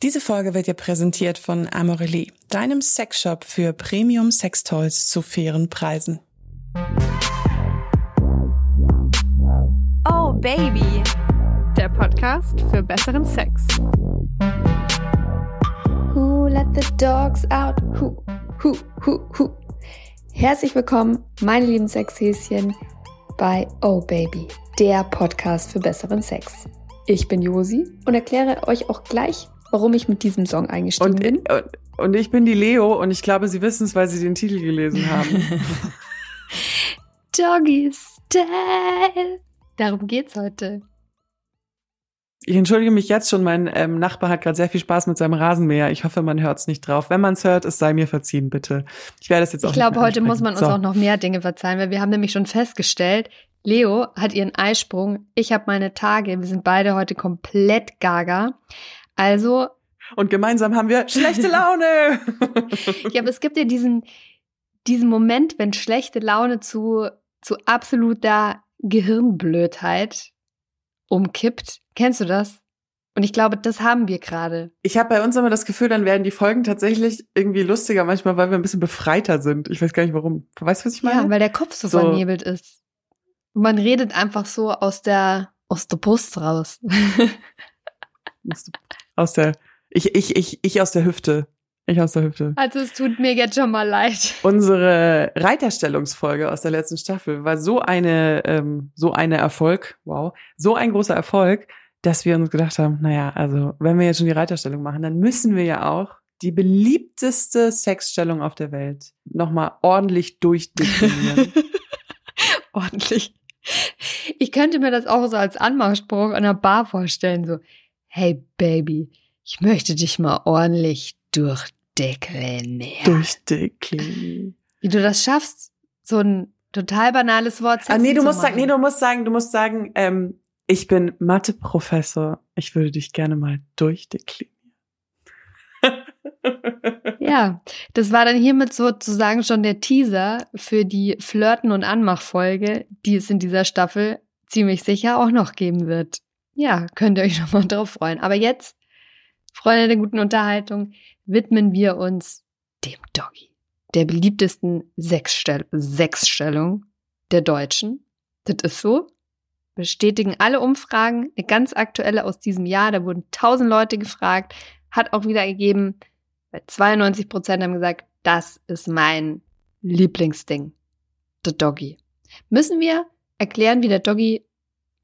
Diese Folge wird dir präsentiert von Amorelie, deinem Sexshop für Premium Sextoys zu fairen Preisen. Oh Baby, der Podcast für besseren Sex. Who let the dogs out? Who, who, who, who. Herzlich willkommen, meine lieben Sexhäschen, bei Oh Baby, der Podcast für besseren Sex. Ich bin Josi und erkläre euch auch gleich, warum ich mit diesem Song eingestiegen und, bin. Und, und ich bin die Leo und ich glaube, Sie wissen es, weil Sie den Titel gelesen haben. Doggy Style. Darum geht's heute. Ich entschuldige mich jetzt schon, mein ähm, Nachbar hat gerade sehr viel Spaß mit seinem Rasenmäher. Ich hoffe, man hört es nicht drauf. Wenn man es hört, es sei mir verziehen, bitte. Ich werde es jetzt auch Ich glaube, heute muss man uns so. auch noch mehr Dinge verzeihen, weil wir haben nämlich schon festgestellt, Leo hat ihren Eisprung, ich habe meine Tage, wir sind beide heute komplett gaga. Also, Und gemeinsam haben wir schlechte Laune. ja, aber es gibt ja diesen, diesen Moment, wenn schlechte Laune zu, zu absoluter Gehirnblödheit umkippt. Kennst du das? Und ich glaube, das haben wir gerade. Ich habe bei uns immer das Gefühl, dann werden die Folgen tatsächlich irgendwie lustiger, manchmal, weil wir ein bisschen befreiter sind. Ich weiß gar nicht warum. Weißt du, was ich meine? Ja, weil der Kopf so, So. vernebelt ist. Und man redet einfach so aus der, aus der Brust raus. aus der, ich, ich, ich, ich aus der Hüfte. Ich aus der Hüfte. Also es tut mir jetzt schon mal leid. Unsere Reiterstellungsfolge aus der letzten Staffel war so eine, ähm, so eine Erfolg, wow, so ein großer Erfolg, dass wir uns gedacht haben, naja, also wenn wir jetzt schon die Reiterstellung machen, dann müssen wir ja auch die beliebteste Sexstellung auf der Welt nochmal ordentlich durchdeklinieren. Ordentlich. Ich könnte mir das auch so als Anmachspruch an der Bar vorstellen, so, hey Baby, ich möchte dich mal ordentlich durchdeklinieren. durchdeklinieren. Wie du das schaffst, so ein total banales Wort Ah, nee, sexy du musst sagen, nee, du musst sagen, du musst sagen, ähm, ich bin Mathe-Professor. Ich würde dich gerne mal durchdeklinieren. Ja, das war dann hiermit sozusagen schon der Teaser für die Flirten- und Anmachfolge, die es in dieser Staffel ziemlich sicher auch noch geben wird. Ja, könnt ihr euch schon mal drauf freuen. Aber jetzt, Freunde der guten Unterhaltung, widmen wir uns dem Doggy, der beliebtesten Sexstell Sexstellung der Deutschen. Das ist so. Bestätigen alle Umfragen, eine ganz aktuelle aus diesem Jahr, da wurden tausend Leute gefragt, hat auch wieder gegeben, weil 92 Prozent haben gesagt, das ist mein Lieblingsding. Der Doggy. Müssen wir erklären, wie der Doggy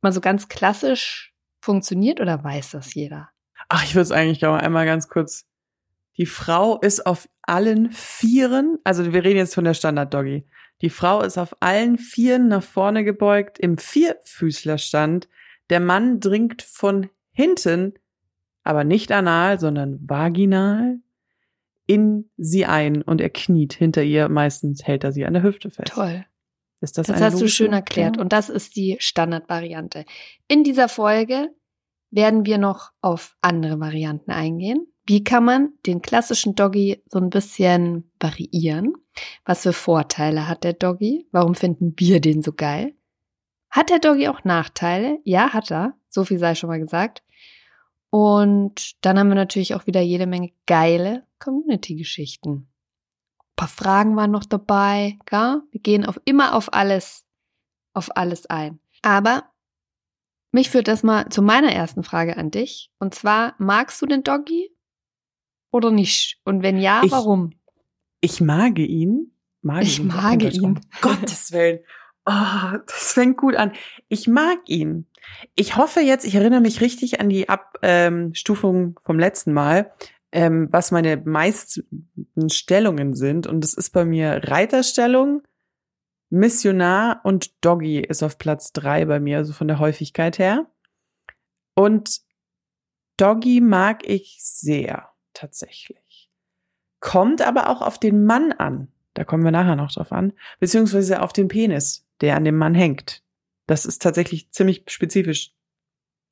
mal so ganz klassisch funktioniert oder weiß das jeder? Ach, ich würde es eigentlich auch einmal ganz kurz. Die Frau ist auf allen Vieren, also wir reden jetzt von der Standard-Doggy. Die Frau ist auf allen Vieren nach vorne gebeugt im Vierfüßlerstand. Der Mann dringt von hinten, aber nicht anal, sondern vaginal in sie ein und er kniet hinter ihr. Meistens hält er sie an der Hüfte fest. Toll. Ist das Das hast du schön erklärt. Und das ist die Standardvariante. In dieser Folge werden wir noch auf andere Varianten eingehen. Wie kann man den klassischen Doggy so ein bisschen variieren? Was für Vorteile hat der Doggy? Warum finden wir den so geil? Hat der Doggy auch Nachteile? Ja, hat er. So viel sei schon mal gesagt. Und dann haben wir natürlich auch wieder jede Menge geile Community-Geschichten. Ein paar Fragen waren noch dabei, gell? Wir gehen auf immer auf alles, auf alles ein. Aber mich führt das mal zu meiner ersten Frage an dich. Und zwar, magst du den Doggy oder nicht? Und wenn ja, Ich- warum? Ich mag ihn. Mag Ich ihn. mag ihn. Um Gottes Willen. Oh, das fängt gut an. Ich mag ihn. Ich hoffe jetzt, ich erinnere mich richtig an die Abstufung vom letzten Mal, ähm, was meine meisten Stellungen sind. Und das ist bei mir Reiterstellung, Missionar und Doggy ist auf Platz drei bei mir, also von der Häufigkeit her. Und Doggy mag ich sehr, tatsächlich. Kommt aber auch auf den Mann an. Da kommen wir nachher noch drauf an. Beziehungsweise auf den Penis, der an dem Mann hängt. Das ist tatsächlich ziemlich spezifisch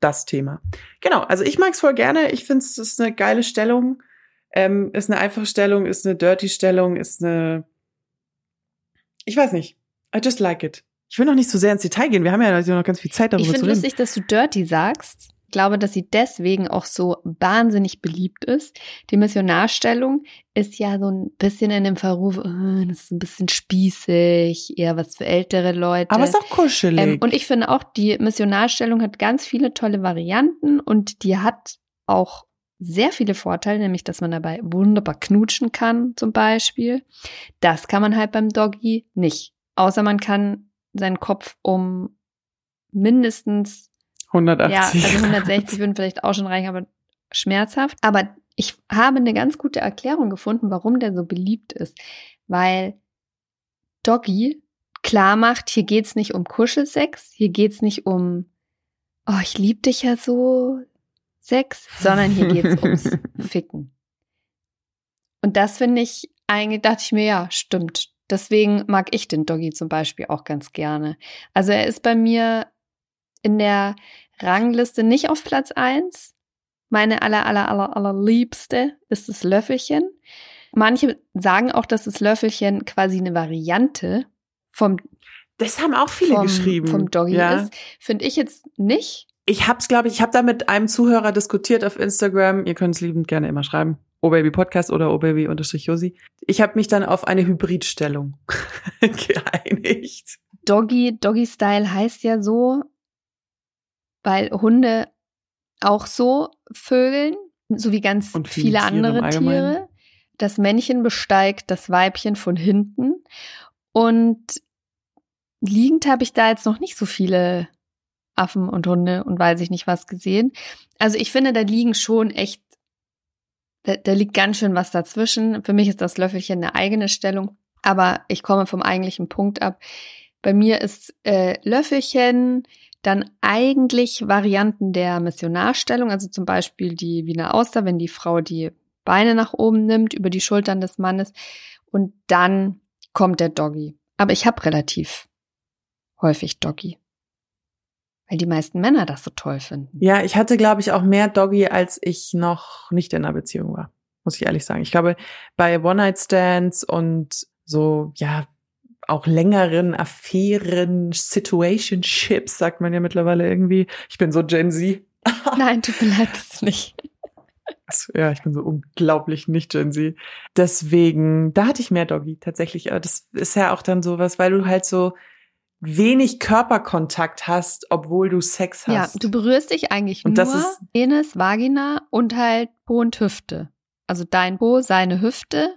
das Thema. Genau, also ich mag es voll gerne. Ich finde es ist eine geile Stellung. Ähm, ist eine einfache Stellung, ist eine dirty Stellung, ist eine. Ich weiß nicht. I just like it. Ich will noch nicht so sehr ins Detail gehen. Wir haben ja noch ganz viel Zeit darüber Ich finde zu reden. lustig, dass du dirty sagst, glaube, dass sie deswegen auch so wahnsinnig beliebt ist. Die Missionarstellung ist ja so ein bisschen in dem Verruf, oh, das ist ein bisschen spießig, eher was für ältere Leute. Aber es ist auch kuschelig. Ähm, und ich finde auch, die Missionarstellung hat ganz viele tolle Varianten und die hat auch sehr viele Vorteile, nämlich dass man dabei wunderbar knutschen kann, zum Beispiel. Das kann man halt beim Doggy nicht. Außer man kann seinen Kopf um mindestens 180. ja, also 160 würden vielleicht auch schon reichen, aber schmerzhaft. Aber ich habe eine ganz gute Erklärung gefunden, warum der so beliebt ist. Weil Doggy klar macht, hier geht's nicht um Kuschelsex, hier geht's nicht um, oh, ich lieb dich ja so, Sex, sondern hier geht's ums Ficken. Und das finde ich, eigentlich dachte ich mir, ja, stimmt. Deswegen mag ich den Doggy zum Beispiel auch ganz gerne. Also er ist bei mir in der Rangliste nicht auf Platz eins. Meine aller, aller, aller, aller liebste ist das Löffelchen. Manche sagen auch, dass das Löffelchen quasi eine Variante vom Das haben auch viele vom, geschrieben. vom Doggy ja. ist. Finde ich jetzt nicht. Ich hab's, glaube ich, ich habe da mit einem Zuhörer diskutiert auf Instagram. Ihr könnt es liebend gerne immer schreiben. Obaby Podcast oder Obaby unterstrich Josi. Ich habe mich dann auf eine Hybridstellung geeinigt. Doggy, Doggy Style heißt ja so, weil Hunde auch so vögeln, so wie ganz viele viele andere. Tiere. Das Männchen besteigt das Weibchen von hinten. Und liegend habe ich da jetzt noch nicht so viele Affen und Hunde und weiß ich nicht was gesehen. Also ich finde, da liegen schon echt, da, da liegt ganz schön was dazwischen. Für mich ist das Löffelchen eine eigene Stellung, aber ich komme vom eigentlichen Punkt ab. Bei mir ist äh, Löffelchen dann eigentlich Varianten der Missionarstellung, also zum Beispiel die Wiener Auster, wenn die Frau die Beine nach oben nimmt, über die Schultern des Mannes und dann kommt der Doggy. Aber ich habe relativ häufig Doggy. Weil die meisten Männer das so toll finden. Ja, ich hatte, glaube ich, auch mehr Doggy, als ich noch nicht in einer Beziehung war. Muss ich ehrlich sagen. Ich glaube, bei One-Night-Stands und so, ja, auch längeren Affären, Situationships, sagt man ja mittlerweile irgendwie. Ich bin so Gen Z. Nein, tut mir leid, nicht. Also, Ja, ich bin so unglaublich nicht Gen Z. Deswegen, da hatte ich mehr Doggy tatsächlich. Aber das ist ja auch dann sowas, weil du halt so wenig Körperkontakt hast, obwohl du Sex Ja, hast. du berührst dich eigentlich Und nur das ist- Penis, Vagina und halt Po und Hüfte. Also dein Po, seine Hüfte,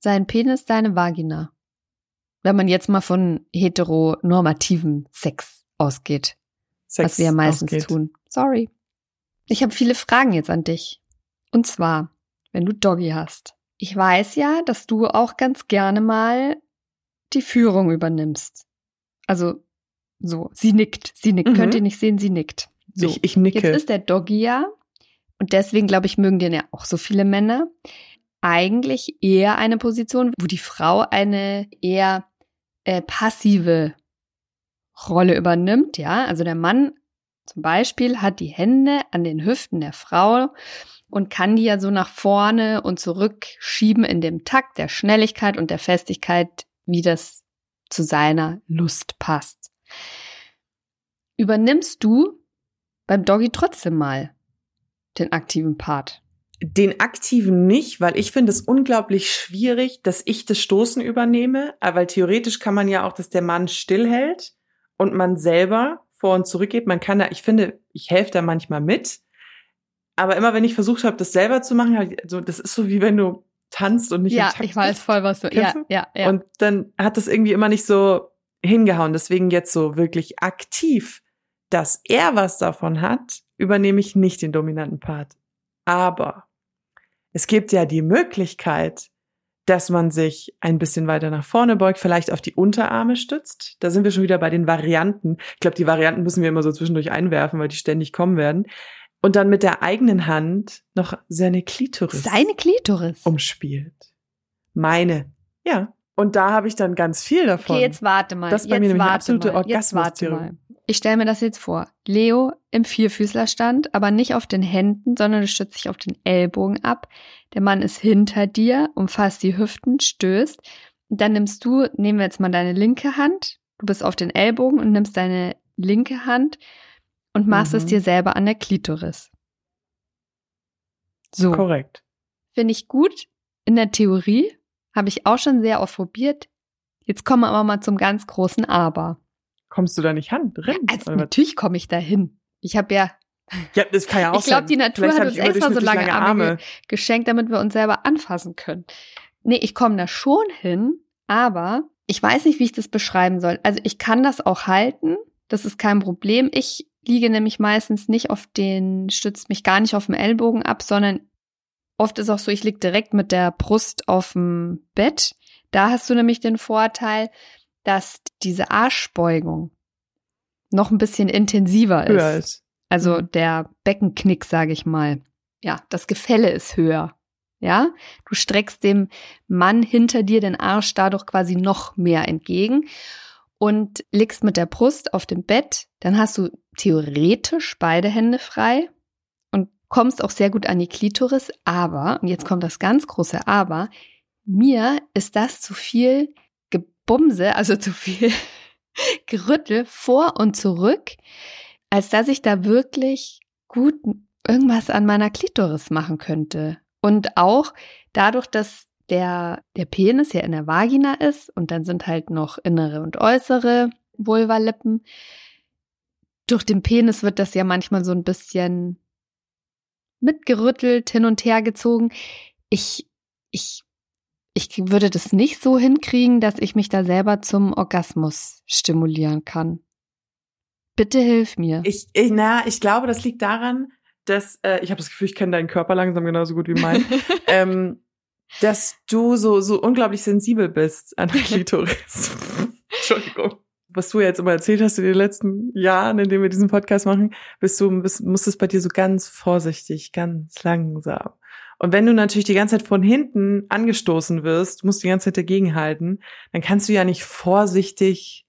sein Penis, deine Vagina. Wenn man jetzt mal von heteronormativen Sex ausgeht, Sex was wir ja meistens ausgeht. tun. Sorry. Ich habe viele Fragen jetzt an dich. Und zwar, wenn du Doggy hast. Ich weiß ja, dass du auch ganz gerne mal die Führung übernimmst. Also so, sie nickt, sie nickt. Mhm. Könnt ihr nicht sehen, sie nickt. So. Ich, ich nicke. Jetzt ist der Doggy ja, und deswegen glaube ich, mögen den ja auch so viele Männer, eigentlich eher eine Position, wo die Frau eine eher äh, passive Rolle übernimmt, ja. Also der Mann zum Beispiel hat die Hände an den Hüften der Frau und kann die ja so nach vorne und zurück schieben in dem Takt der Schnelligkeit und der Festigkeit, wie das zu seiner Lust passt. Übernimmst du beim Doggy trotzdem mal den aktiven Part? Den aktiven nicht, weil ich finde es unglaublich schwierig, dass ich das Stoßen übernehme, aber weil theoretisch kann man ja auch, dass der Mann stillhält und man selber vor und zurück geht. Man kann da, ich finde, ich helfe da manchmal mit, aber immer wenn ich versucht habe, das selber zu machen, also das ist so wie wenn du tanzt und nicht ja, ich weiß voll, was du. Ja, ja, ja. Und dann hat das irgendwie immer nicht so hingehauen. Deswegen jetzt so wirklich aktiv, dass er was davon hat, übernehme ich nicht den dominanten Part. Aber es gibt ja die Möglichkeit, dass man sich ein bisschen weiter nach vorne beugt, vielleicht auf die Unterarme stützt. Da sind wir schon wieder bei den Varianten. Ich glaube, die Varianten müssen wir immer so zwischendurch einwerfen, weil die ständig kommen werden. Und dann mit der eigenen Hand noch seine Klitoris Seine Klitoris. umspielt. Meine. Ja. Und da habe ich dann ganz viel davon. Okay, jetzt warte mal. Das ist bei jetzt mir nämlich eine absolute mal. Jetzt warte Orgasmustheorie. Ich stelle mir das jetzt vor. Leo im Vierfüßlerstand, aber nicht auf den Händen, sondern du stützt dich auf den Ellbogen ab. Der Mann ist hinter dir, umfasst die Hüften, stößt. Und dann nimmst du, nehmen wir jetzt mal deine linke Hand. Du bist auf den Ellbogen und nimmst deine linke Hand und machst Mhm. es dir selber an der Klitoris. So. Korrekt. Finde ich gut. In der Theorie habe ich auch schon sehr oft probiert. Jetzt kommen wir aber mal zum ganz großen Aber. Kommst du da nicht ran? Drin? Also natürlich komme ich da hin. Ich habe ja ja, das kann ja auch Ich glaub, sein. die Natur Vielleicht hat uns extra so überdurchschnittlich lange Arme geschenkt, damit wir uns selber anfassen können. Nee, ich komme da schon hin, aber ich weiß nicht, wie ich das beschreiben soll. Also ich kann das auch halten, das ist kein Problem. Ich liege nämlich meistens nicht auf den, stützt mich gar nicht auf dem Ellbogen ab, sondern oft ist auch so, ich liege direkt mit der Brust auf dem Bett. Da hast du nämlich den Vorteil, dass diese Arschbeugung noch ein bisschen intensiver ist. höher ist. Also Mhm. der Beckenknick, sage ich mal. Ja, das Gefälle ist höher. Ja, du streckst dem Mann hinter dir den Arsch dadurch quasi noch mehr entgegen und liegst mit der Brust auf dem Bett. Dann hast du theoretisch beide Hände frei und kommst auch sehr gut an die Klitoris. Aber, und jetzt kommt das ganz große Aber, mir ist das zu viel Gebumse, also zu viel Gerüttel vor und zurück als dass ich da wirklich gut irgendwas an meiner Klitoris machen könnte. Und auch dadurch, dass der, der Penis ja in der Vagina ist und dann sind halt noch innere und äußere Vulvalippen. Durch den Penis wird das ja manchmal so ein bisschen mitgerüttelt, hin und her gezogen. Ich, ich, ich würde das nicht so hinkriegen, dass ich mich da selber zum Orgasmus stimulieren kann. Bitte hilf mir. Ich, ich, na, ich glaube, das liegt daran, dass äh, ich habe das Gefühl, ich kenne deinen Körper langsam genauso gut wie meinen, ähm, dass du so so unglaublich sensibel bist an der Klitoris. Entschuldigung. Was du jetzt immer erzählt hast in den letzten Jahren, in denen wir diesen Podcast machen, bist du bist, musst es bei dir so ganz vorsichtig, ganz langsam. Und wenn du natürlich die ganze Zeit von hinten angestoßen wirst, musst die ganze Zeit dagegenhalten, dann kannst du ja nicht vorsichtig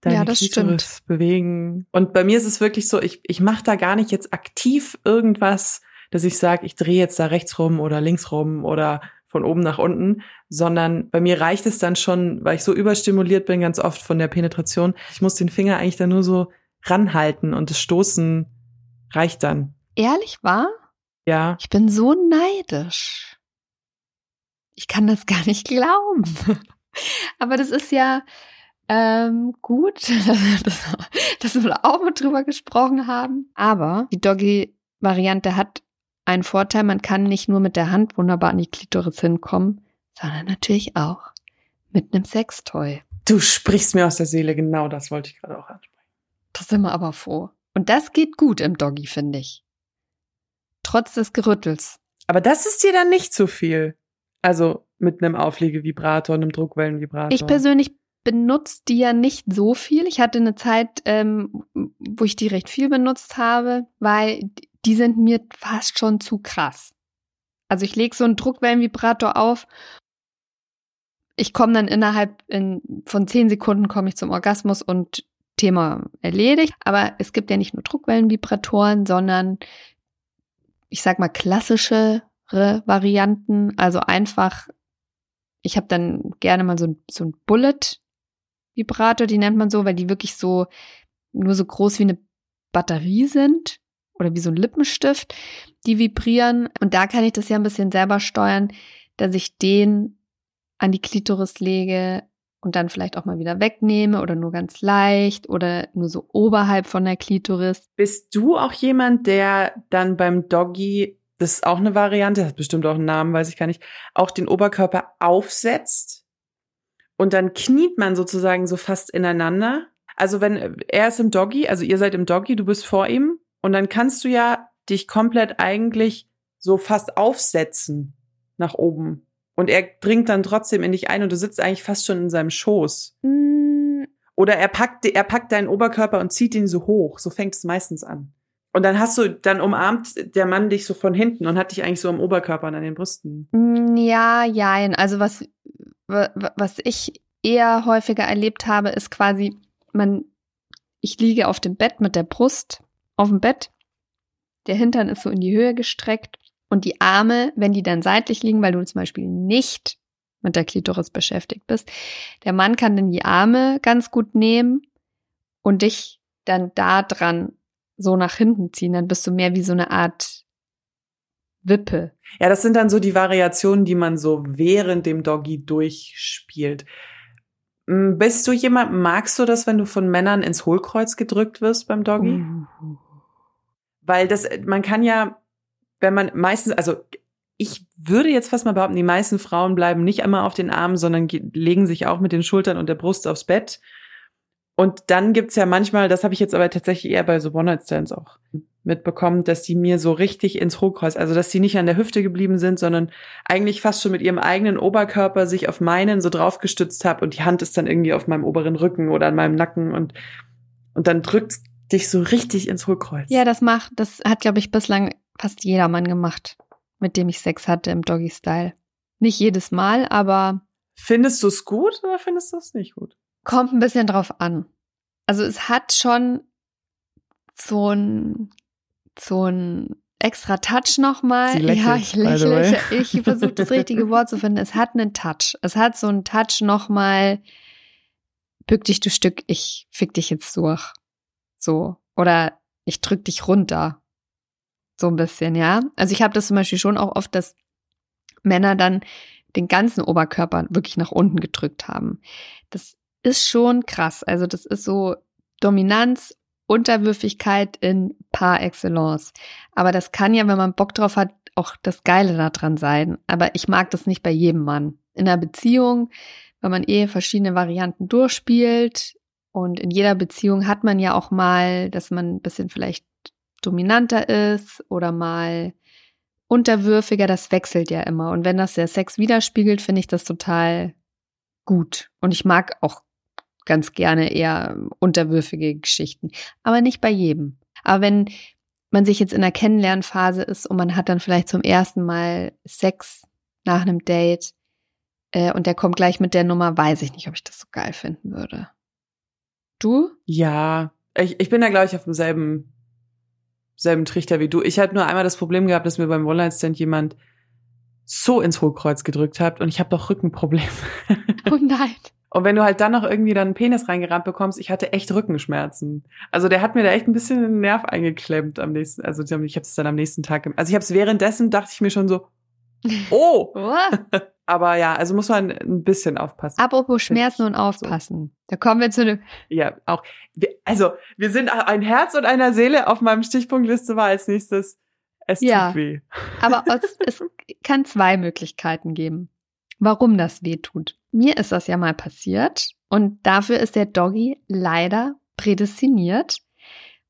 deine Ja, das Klitoris bewegen. Und bei mir ist es wirklich so, ich, ich mache da gar nicht jetzt aktiv irgendwas, dass ich sage, ich drehe jetzt da rechts rum oder links rum oder von oben nach unten, sondern bei mir reicht es dann schon, weil ich so überstimuliert bin ganz oft von der Penetration. Ich muss den Finger eigentlich dann nur so ranhalten und das Stoßen reicht dann. Ehrlich wahr? Ja. Ich bin so neidisch. Ich kann das gar nicht glauben. Aber das ist ja ähm, gut, dass, dass wir da auch mal drüber gesprochen haben. Aber die Doggy-Variante hat einen Vorteil, man kann nicht nur mit der Hand wunderbar an die Klitoris hinkommen, sondern natürlich auch mit einem Sextoy. Du sprichst mir aus der Seele, genau das wollte ich gerade auch ansprechen. Das sind wir aber froh. Und das geht gut im Doggy, finde ich. Trotz des Gerüttels. Aber das ist dir dann nicht zu viel. Also mit einem Auflegevibrator, einem Druckwellenvibrator. Ich persönlich benutze die ja nicht so viel. Ich hatte eine Zeit, ähm, wo ich die recht viel benutzt habe, weil die sind mir fast schon zu krass. Also ich lege so einen Druckwellenvibrator auf. Ich komme dann innerhalb in, von zehn Sekunden komme ich zum Orgasmus und Thema erledigt. Aber es gibt ja nicht nur Druckwellenvibratoren, sondern ich sag mal klassischere Varianten. Also einfach, ich habe dann gerne mal so ein, so ein Bullet-Vibrator, die nennt man so, weil die wirklich so nur so groß wie eine Batterie sind oder wie so ein Lippenstift, die vibrieren. Und da kann ich das ja ein bisschen selber steuern, dass ich den an die Klitoris lege und dann vielleicht auch mal wieder wegnehme oder nur ganz leicht oder nur so oberhalb von der Klitoris. Bist du auch jemand, der dann beim Doggy, das ist auch eine Variante, hat bestimmt auch einen Namen, weiß ich gar nicht, auch den Oberkörper aufsetzt und dann kniet man sozusagen so fast ineinander? Also wenn er ist im Doggy, also ihr seid im Doggy, du bist vor ihm und dann kannst du ja dich komplett eigentlich so fast aufsetzen nach oben. Und er dringt dann trotzdem in dich ein und du sitzt eigentlich fast schon in seinem Schoß. Mm, Oder er packt, er packt deinen Oberkörper und zieht ihn so hoch. So fängt es meistens an. Und dann hast du, dann umarmt der Mann dich so von hinten und hat dich eigentlich so am Oberkörper und an den Brüsten. mm, Ja, jein. Also was, wa- wa- was ich eher häufiger erlebt habe, ist quasi, man, ich liege auf dem Bett mit der Brust auf dem Bett. Der Hintern ist so in die Höhe gestreckt und die Arme, wenn die dann seitlich liegen, weil du zum Beispiel nicht mit der Klitoris beschäftigt bist, der Mann kann dann die Arme ganz gut nehmen und dich dann da dran so nach hinten ziehen. Dann bist du mehr wie so eine Art Wippe. Ja, das sind dann so die Variationen, die man so während dem Doggy durchspielt. Mm, Bist du jemand, magst du das, wenn du von Männern ins Hohlkreuz gedrückt wirst beim Doggy? Uh. Weil das, man kann ja, wenn man meistens, also ich würde jetzt fast mal behaupten, die meisten Frauen bleiben nicht einmal auf den Armen, sondern ge- legen sich auch mit den Schultern und der Brust aufs Bett. Und dann gibt's ja manchmal, das habe ich jetzt aber tatsächlich eher bei so One-Night-Stands auch mitbekommen, dass die mir so richtig ins Hohlkreuz, also dass die nicht an der Hüfte geblieben sind, sondern eigentlich fast schon mit ihrem eigenen Oberkörper sich auf meinen so draufgestützt habe und die Hand ist dann irgendwie auf meinem oberen Rücken oder an meinem Nacken und, und dann drückt dich so richtig ins Hohlkreuz. Ja, das macht, das hat, glaube ich, bislang fast jedermann gemacht, mit dem ich Sex hatte im Doggy-Style. Nicht jedes Mal, aber Findest du es gut oder findest du es nicht gut? kommt ein bisschen drauf an. Also es hat schon so ein, so ein extra Touch nochmal. Ja, ich lächle. Ich, ich versuche das richtige Wort zu finden. Es hat einen Touch. Es hat so einen Touch nochmal, bück dich du Stück, ich fick dich jetzt durch. So. Oder ich drück dich runter. So ein bisschen, ja. Also ich habe das zum Beispiel schon auch oft, dass Männer dann den ganzen Oberkörper wirklich nach unten gedrückt haben. Das ist schon krass. Also das ist so Dominanz, Unterwürfigkeit in par excellence. Aber das kann ja, wenn man Bock drauf hat, auch das Geile daran sein. Aber ich mag das nicht bei jedem Mann. In einer Beziehung, wenn man eh verschiedene Varianten durchspielt und in jeder Beziehung hat man ja auch mal, dass man ein bisschen vielleicht dominanter ist oder mal unterwürfiger, das wechselt ja immer. Und wenn das der Sex widerspiegelt, finde ich das total gut. Und ich mag auch ganz gerne eher unterwürfige Geschichten. Aber nicht bei jedem. Aber wenn man sich jetzt in der Kennenlernphase ist und man hat dann vielleicht zum ersten Mal Sex nach einem Date äh, und der kommt gleich mit der Nummer, weiß ich nicht, ob ich das so geil finden würde. Du? Ja, ich, ich bin da, glaube ich, auf demselben selben Trichter wie du. Ich hatte nur einmal das Problem gehabt, dass mir beim One-Night-Stand jemand so ins Hohlkreuz gedrückt hat und ich habe doch Rückenprobleme. Oh nein. Und wenn du halt dann noch irgendwie dann einen Penis reingerammt bekommst, ich hatte echt Rückenschmerzen. Also der hat mir da echt ein bisschen den Nerv eingeklemmt am nächsten, also ich habe es dann am nächsten Tag, also ich habe es währenddessen, dachte ich mir schon so, oh, Oh. aber ja, also muss man ein bisschen aufpassen. Apropos Schmerzen und aufpassen. Da kommen wir zu einem. Ja, auch. Wir, also, wir sind ein Herz und einer Seele auf meinem Stichpunktliste war als nächstes. Es Ja. tut weh. Aber es, es kann zwei Möglichkeiten geben, warum das weh tut. Mir ist das ja mal passiert und dafür ist der Doggy leider prädestiniert.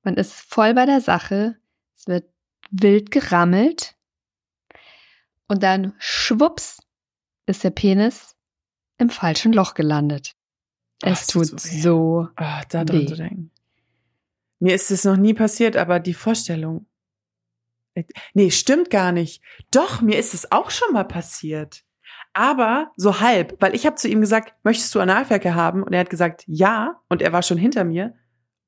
Man ist voll bei der Sache. Es wird wild gerammelt und dann schwupps ist der Penis im falschen Loch gelandet. Ach, Es es tut so so. Ah, da dran Weh. zu denken. Mir ist es noch nie passiert, aber die Vorstellung. Äh, Nee, stimmt gar nicht. Doch, mir ist es auch schon mal passiert. Aber so halb, weil ich habe zu ihm gesagt, möchtest du Analverkehr haben? Und er hat gesagt, ja. Und er war schon hinter mir.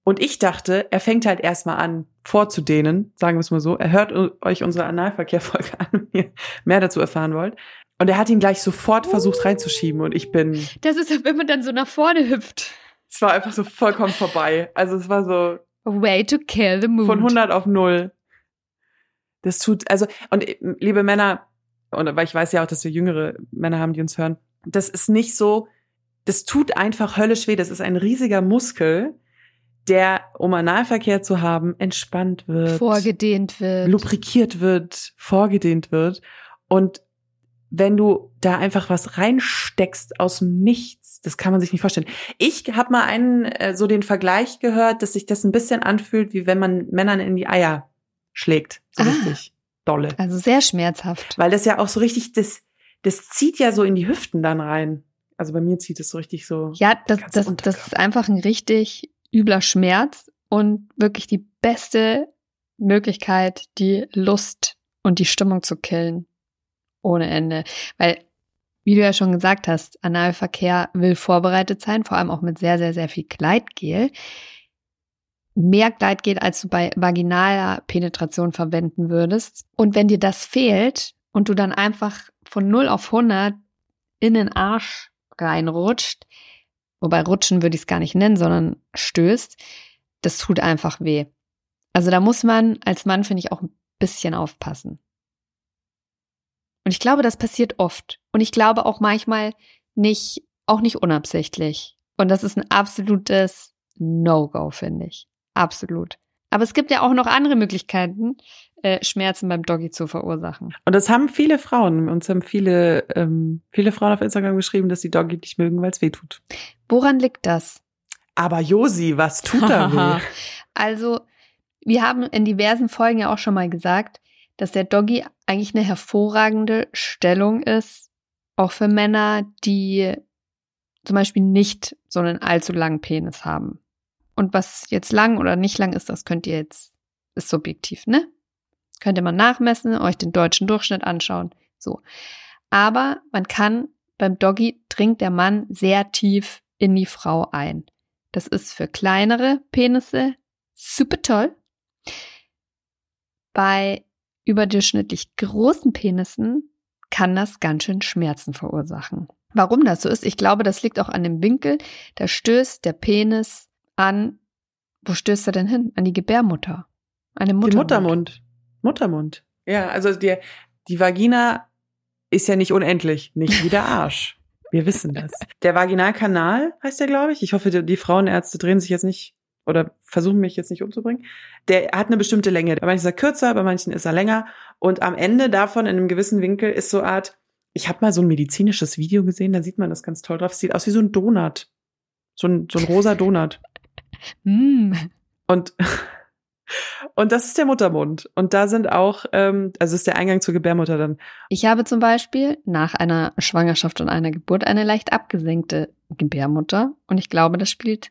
Und ich dachte, er fängt halt erstmal an, vorzudehnen, sagen wir es mal so. Er hört euch unsere Analverkehr-Folge an, wenn ihr mehr dazu erfahren wollt. Und er hat ihn gleich sofort versucht reinzuschieben. Und ich bin, Das ist, wenn man dann so nach vorne hüpft. es war einfach so vollkommen vorbei. Also es war so, Way to kill the mood. Von 100 auf 0. Das tut, also, und äh, liebe Männer, und weil ich weiß ja auch, dass wir jüngere Männer haben, die uns hören, das ist nicht so, das tut einfach höllisch weh. Das ist ein riesiger Muskel, der, um Analverkehr zu haben, entspannt wird, vorgedehnt wird. lubrikiert wird, vorgedehnt wird. Und wenn du da einfach was reinsteckst aus dem Nichts, das kann man sich nicht vorstellen. Ich habe mal einen äh, so den Vergleich gehört, dass sich das ein bisschen anfühlt, wie wenn man Männern in die Eier schlägt, so Ah. richtig dolle, Also sehr schmerzhaft. weil das ja auch so richtig das das zieht ja so in die Hüften dann rein. Also bei mir zieht es so richtig so. Ja, das, das, das ist einfach ein richtig übler Schmerz und wirklich die beste Möglichkeit, die Lust und die Stimmung zu killen. Ohne Ende. Weil, wie du ja schon gesagt hast, Analverkehr will vorbereitet sein, vor allem auch mit sehr, sehr, sehr viel Gleitgel. Mehr Gleitgel, als du bei vaginaler Penetration verwenden würdest. Und wenn dir das fehlt und du dann einfach von 0 auf 100 in den Arsch reinrutscht, wobei rutschen würde ich es gar nicht nennen, sondern stößt, das tut einfach weh. Also da muss man als Mann, finde ich, auch ein bisschen aufpassen. Und ich glaube, das passiert oft. Und ich glaube auch manchmal nicht, auch nicht unabsichtlich. Und das ist ein absolutes No-Go, finde ich. Absolut. Aber es gibt ja auch noch andere Möglichkeiten, äh, Schmerzen beim Doggy zu verursachen. Und das haben viele Frauen. Uns haben viele, ähm, viele Frauen auf Instagram geschrieben, dass die Doggy nicht mögen, weil es weh tut. Woran liegt das? Aber Josi, was tut da weh? also, wir haben in diversen Folgen ja auch schon mal gesagt, dass der Doggy eigentlich eine hervorragende Stellung ist, auch für Männer, die zum Beispiel nicht so einen allzu langen Penis haben. Und was jetzt lang oder nicht lang ist, das könnt ihr jetzt, ist subjektiv, ne? Könnt ihr mal nachmessen, euch den deutschen Durchschnitt anschauen. So. Aber man kann beim Doggy dringt der Mann sehr tief in die Frau ein. Das ist für kleinere Penisse super toll. Bei überdurchschnittlich großen Penissen kann das ganz schön Schmerzen verursachen. Warum das so ist, ich glaube, das liegt auch an dem Winkel. Da stößt der Penis an, wo stößt er denn hin? An die Gebärmutter. An den Muttermund. Die Muttermund. Muttermund. Ja, also die, die Vagina ist ja nicht unendlich, nicht wie der Arsch. Wir wissen das. Der Vaginalkanal heißt der, glaube ich. Ich hoffe, die Frauenärzte drehen sich jetzt nicht oder versuchen mich jetzt nicht umzubringen. Der hat eine bestimmte Länge. Bei manchen ist er kürzer, bei manchen ist er länger. Und am Ende davon in einem gewissen Winkel ist so eine Art, ich habe mal so ein medizinisches Video gesehen, da sieht man das ganz toll drauf. Es sieht aus wie so ein Donut. So ein, so ein rosa Donut. Mm. Und und das ist der Muttermund. Und da sind auch, ähm, also ist der Eingang zur Gebärmutter dann. Ich habe zum Beispiel nach einer Schwangerschaft und einer Geburt eine leicht abgesenkte Gebärmutter. Und ich glaube, das spielt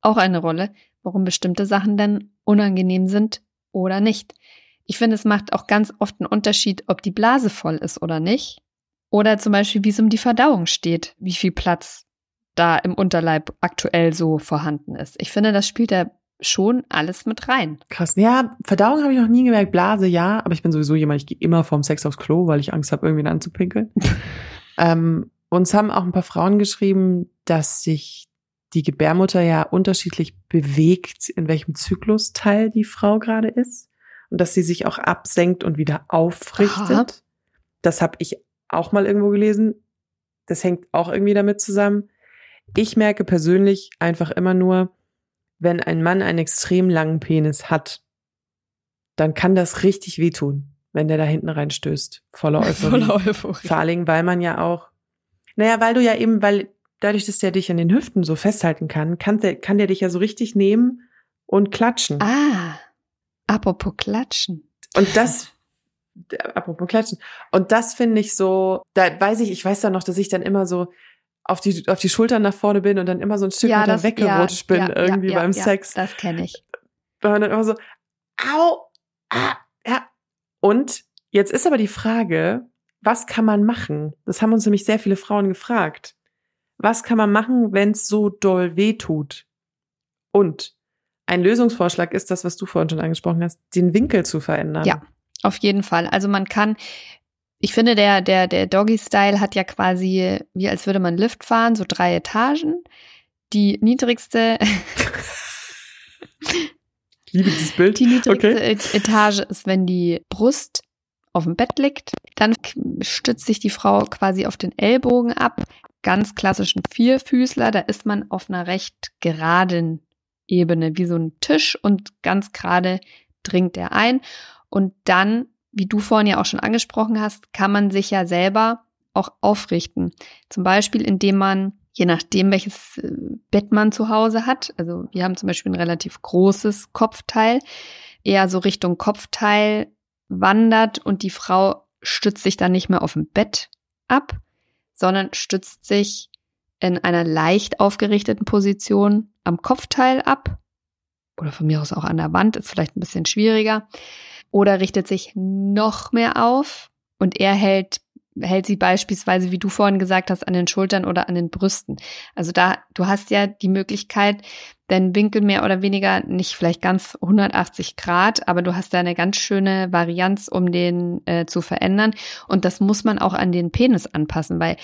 auch eine Rolle, warum bestimmte Sachen denn unangenehm sind oder nicht. Ich finde, es macht auch ganz oft einen Unterschied, ob die Blase voll ist oder nicht. Oder zum Beispiel, wie es um die Verdauung steht, wie viel Platz da im Unterleib aktuell so vorhanden ist. Ich finde, das spielt da schon alles mit rein. Krass. Ja, Verdauung habe ich noch nie gemerkt. Blase, ja, aber ich bin sowieso jemand, ich gehe immer vorm Sex aufs Klo, weil ich Angst habe, irgendwie anzupinkeln. ähm, uns haben auch ein paar Frauen geschrieben, dass sich die Gebärmutter ja unterschiedlich bewegt, in welchem Zyklusteil die Frau gerade ist. Und dass sie sich auch absenkt und wieder aufrichtet. Aha. Das habe ich auch mal irgendwo gelesen. Das hängt auch irgendwie damit zusammen. Ich merke persönlich einfach immer nur, wenn ein Mann einen extrem langen Penis hat, dann kann das richtig wehtun, wenn der da hinten reinstößt. Voller Euphorie. Voller Euphorie. Vor allem, weil man ja auch, naja, weil du ja eben, weil dadurch, dass der dich an den Hüften so festhalten kann, kann der, kann der dich ja so richtig nehmen und klatschen. Ah, apropos klatschen. Und das, apropos klatschen. Und das finde ich so, da weiß ich, ich weiß da noch, dass ich dann immer so, auf die, auf die Schultern nach vorne bin und dann immer so ein Stück ja, weiter weggerutscht ja, bin ja, irgendwie ja, beim Sex. Das kenne ich. Und dann immer so, au, ah, ja. Und jetzt ist aber die Frage, was kann man machen? Das haben uns nämlich sehr viele Frauen gefragt. Was kann man machen, wenn es so doll weh tut? Und ein Lösungsvorschlag ist das, was du vorhin schon angesprochen hast, den Winkel zu verändern. Ja, auf jeden Fall. Also man kann ich finde, der, der, der Doggy-Style hat ja quasi, wie als würde man Lift fahren, so drei Etagen. Die niedrigste. liebe dieses Bild. Die niedrigste okay. Etage ist, wenn die Brust auf dem Bett liegt. Dann stützt sich die Frau quasi auf den Ellbogen ab. Ganz klassischen Vierfüßler. Da ist man auf einer recht geraden Ebene, wie so ein Tisch und ganz gerade dringt er ein. Und dann wie du vorhin ja auch schon angesprochen hast, kann man sich ja selber auch aufrichten. Zum Beispiel, indem man, je nachdem, welches äh, Bett man zu Hause hat, also wir haben zum Beispiel ein relativ großes Kopfteil, eher so Richtung Kopfteil wandert und die Frau stützt sich dann nicht mehr auf dem Bett ab, sondern stützt sich in einer leicht aufgerichteten Position am Kopfteil ab. Oder von mir aus auch an der Wand, ist vielleicht ein bisschen schwieriger oder richtet sich noch mehr auf und er hält hält sie beispielsweise, wie du vorhin gesagt hast, an den Schultern oder an den Brüsten. Also da, du hast ja die Möglichkeit, deinen Winkel mehr oder weniger nicht vielleicht ganz 180 Grad, aber du hast da eine ganz schöne Varianz, um den äh, zu verändern. Und das muss man auch an den Penis anpassen, weil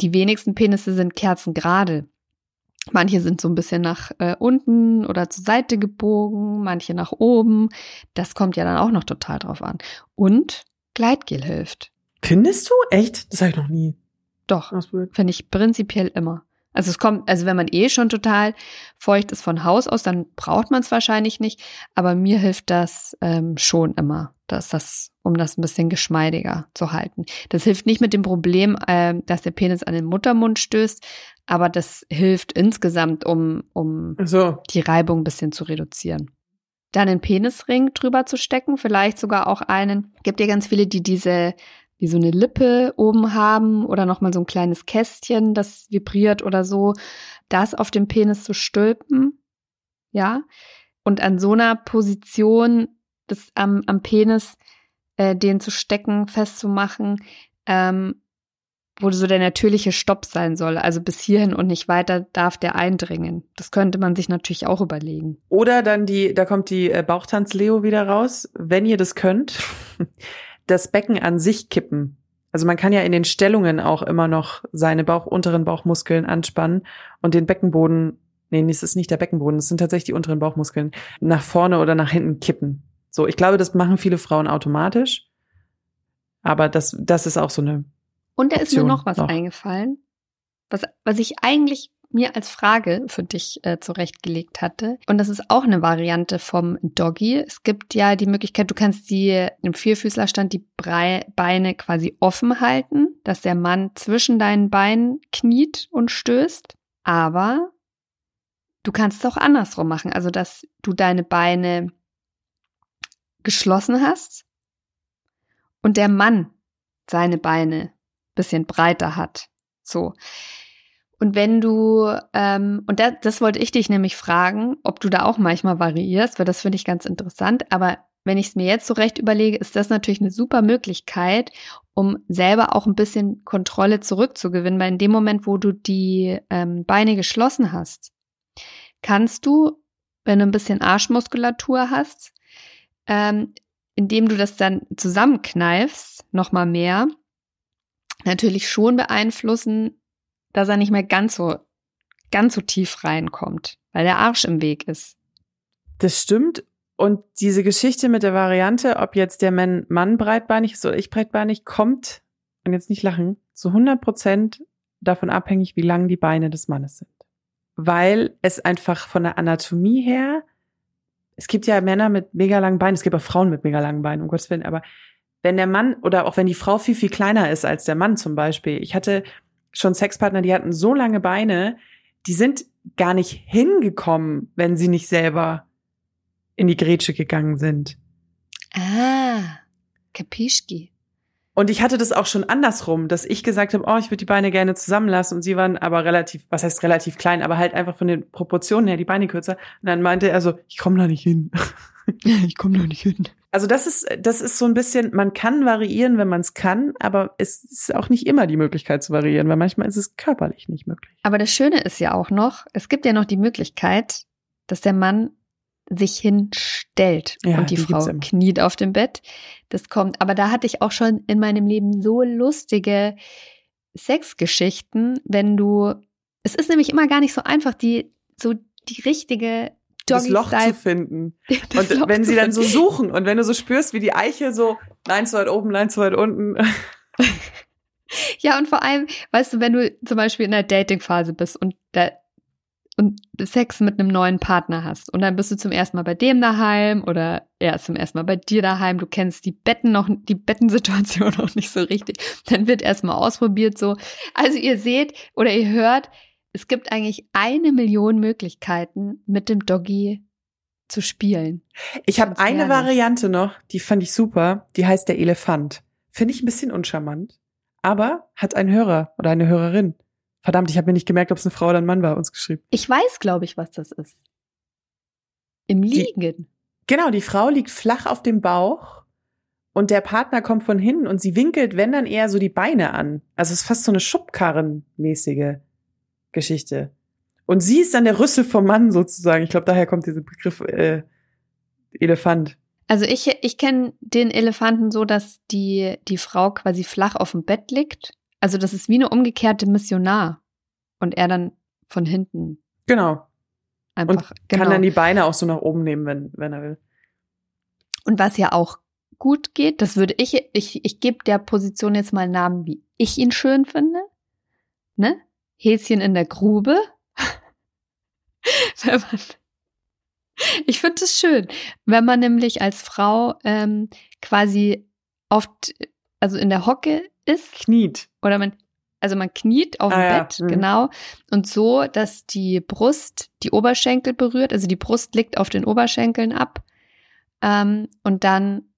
die wenigsten Penisse sind kerzengerade. Manche sind so ein bisschen nach äh, unten oder zur Seite gebogen, manche nach oben. Das kommt ja dann auch noch total drauf an. Und Gleitgel hilft. Findest du? Echt? Das habe ich noch nie. Doch, finde ich prinzipiell immer. Also es kommt, also wenn man eh schon total feucht ist von Haus aus, dann braucht man es wahrscheinlich nicht. Aber mir hilft das ähm, schon immer, dass das, um das ein bisschen geschmeidiger zu halten. Das hilft nicht mit dem Problem, äh, dass der Penis an den Muttermund stößt, aber das hilft insgesamt, um, um so. die Reibung ein bisschen zu reduzieren. Dann einen Penisring drüber zu stecken, vielleicht sogar auch einen. Gibt ja ganz viele, die diese wie so eine Lippe oben haben oder nochmal so ein kleines Kästchen, das vibriert oder so, das auf dem Penis zu stülpen, ja, und an so einer Position das am, am Penis äh, den zu stecken, festzumachen, ähm, wo so der natürliche Stopp sein soll. Also bis hierhin und nicht weiter darf der eindringen. Das könnte man sich natürlich auch überlegen. Oder dann die, da kommt die äh, Bauchtanz-Leo wieder raus. Wenn ihr das könnt, das Becken an sich kippen. Also man kann ja in den Stellungen auch immer noch seine Bauch, unteren Bauchmuskeln anspannen und den Beckenboden, nee, es ist nicht der Beckenboden, es sind tatsächlich die unteren Bauchmuskeln, nach vorne oder nach hinten kippen. So, ich glaube, das machen viele Frauen automatisch. Aber das, das ist auch so eine. Und da ist mir noch was noch. eingefallen, was, was ich eigentlich mir als Frage für dich äh, zurechtgelegt hatte. Und das ist auch eine Variante vom Doggy. Es gibt ja die Möglichkeit, du kannst die im Vierfüßlerstand die Brei Beine quasi offen halten, dass der Mann zwischen deinen Beinen kniet und stößt. Aber du kannst es auch andersrum machen, also dass du deine Beine geschlossen hast und der Mann seine Beine bisschen breiter hat. So. Und wenn du, ähm, und das, das wollte ich dich nämlich fragen, ob du da auch manchmal variierst, weil das finde ich ganz interessant. Aber wenn ich es mir jetzt so recht überlege, ist das natürlich eine super Möglichkeit, um selber auch ein bisschen Kontrolle zurückzugewinnen, weil in dem Moment, wo du die ähm, Beine geschlossen hast, kannst du, wenn du ein bisschen Arschmuskulatur hast, ähm, indem du das dann zusammenkneifst, nochmal mehr, natürlich schon beeinflussen, dass er nicht mehr ganz so, ganz so tief reinkommt, weil der Arsch im Weg ist. Das stimmt. Und diese Geschichte mit der Variante, ob jetzt der Mann, Mann breitbeinig ist oder ich breitbeinig, kommt, und jetzt nicht lachen, zu 100 Prozent davon abhängig, wie lang die Beine des Mannes sind. Weil es einfach von der Anatomie her, es gibt ja Männer mit mega langen Beinen, es gibt auch Frauen mit mega langen Beinen, um Gottes Willen, aber wenn der Mann oder auch wenn die Frau viel, viel kleiner ist als der Mann zum Beispiel, ich hatte schon Sexpartner, die hatten so lange Beine, die sind gar nicht hingekommen, wenn sie nicht selber in die Grätsche gegangen sind. Ah, Kapischki. Und ich hatte das auch schon andersrum, dass ich gesagt habe, oh, ich würde die Beine gerne zusammenlassen und sie waren aber relativ, was heißt relativ klein, aber halt einfach von den Proportionen her die Beine kürzer. Und dann meinte er so, ich komme da nicht hin. ich komme da nicht hin. Also das ist, das ist so ein bisschen, man kann variieren, wenn man es kann, aber es ist auch nicht immer die Möglichkeit zu variieren, weil manchmal ist es körperlich nicht möglich. Aber das Schöne ist ja auch noch, es gibt ja noch die Möglichkeit, dass der Mann sich hinstellt Ja, und die, die Frau kniet auf dem Bett. Das kommt, aber da hatte ich auch schon in meinem Leben so lustige Sexgeschichten, wenn du, es ist nämlich immer gar nicht so einfach, die, so die richtige Das Loch zu Doggy-Style. finden. das Und Loch wenn zu sie dann so suchen und wenn du so spürst, wie die Eiche so, nein, zu weit oben, nein, zu weit unten. Ja, und vor allem, weißt du, wenn du zum Beispiel in der Dating-Phase bist und da und Sex mit einem neuen Partner hast und dann bist du zum ersten Mal bei dem daheim oder er ist zum ersten Mal bei dir daheim, du kennst die Betten noch, die Bettensituation noch nicht so richtig, dann wird erstmal ausprobiert so. Also ihr seht oder ihr hört, es gibt eigentlich eine Million Möglichkeiten, mit dem Doggy zu spielen. Ich habe eine. Variante noch, die fand ich super. Die heißt der Elefant. Finde ich ein bisschen uncharmant, aber hat ein Hörer oder eine Hörerin. Verdammt, ich habe mir nicht gemerkt, ob es eine Frau oder ein Mann war, uns geschrieben. Ich weiß, glaube ich, was das ist. Im Die- Liegen. Genau, die Frau liegt flach auf dem Bauch und der Partner kommt von hinten und sie winkelt, wenn dann eher so die Beine an. Also es ist fast so eine Schubkarrenmäßige Geschichte. Und sie ist dann der Rüssel vom Mann sozusagen. Ich glaube, daher kommt dieser Begriff äh, Elefant. Also ich, ich kenne den Elefanten so, dass die, die Frau quasi flach auf dem Bett liegt. Also das ist wie eine umgekehrte Missionar. Und er dann von hinten Genau. Einfach, Und genau. kann dann die Beine auch so nach oben nehmen, wenn, wenn er will. Und was ja auch gut geht, das würde ich, ich, ich gebe der Position jetzt mal einen Namen, wie ich ihn schön finde. Ne? Häschen in der Grube. wenn man, ich finde es schön, wenn man nämlich als Frau ähm, quasi oft, also in der Hocke ist Kniet. oder man, also man kniet auf dem Ah, ja. Bett, Mhm. genau, und so, dass die Brust die Oberschenkel berührt, also die Brust liegt auf den Oberschenkeln ab, ähm, und dann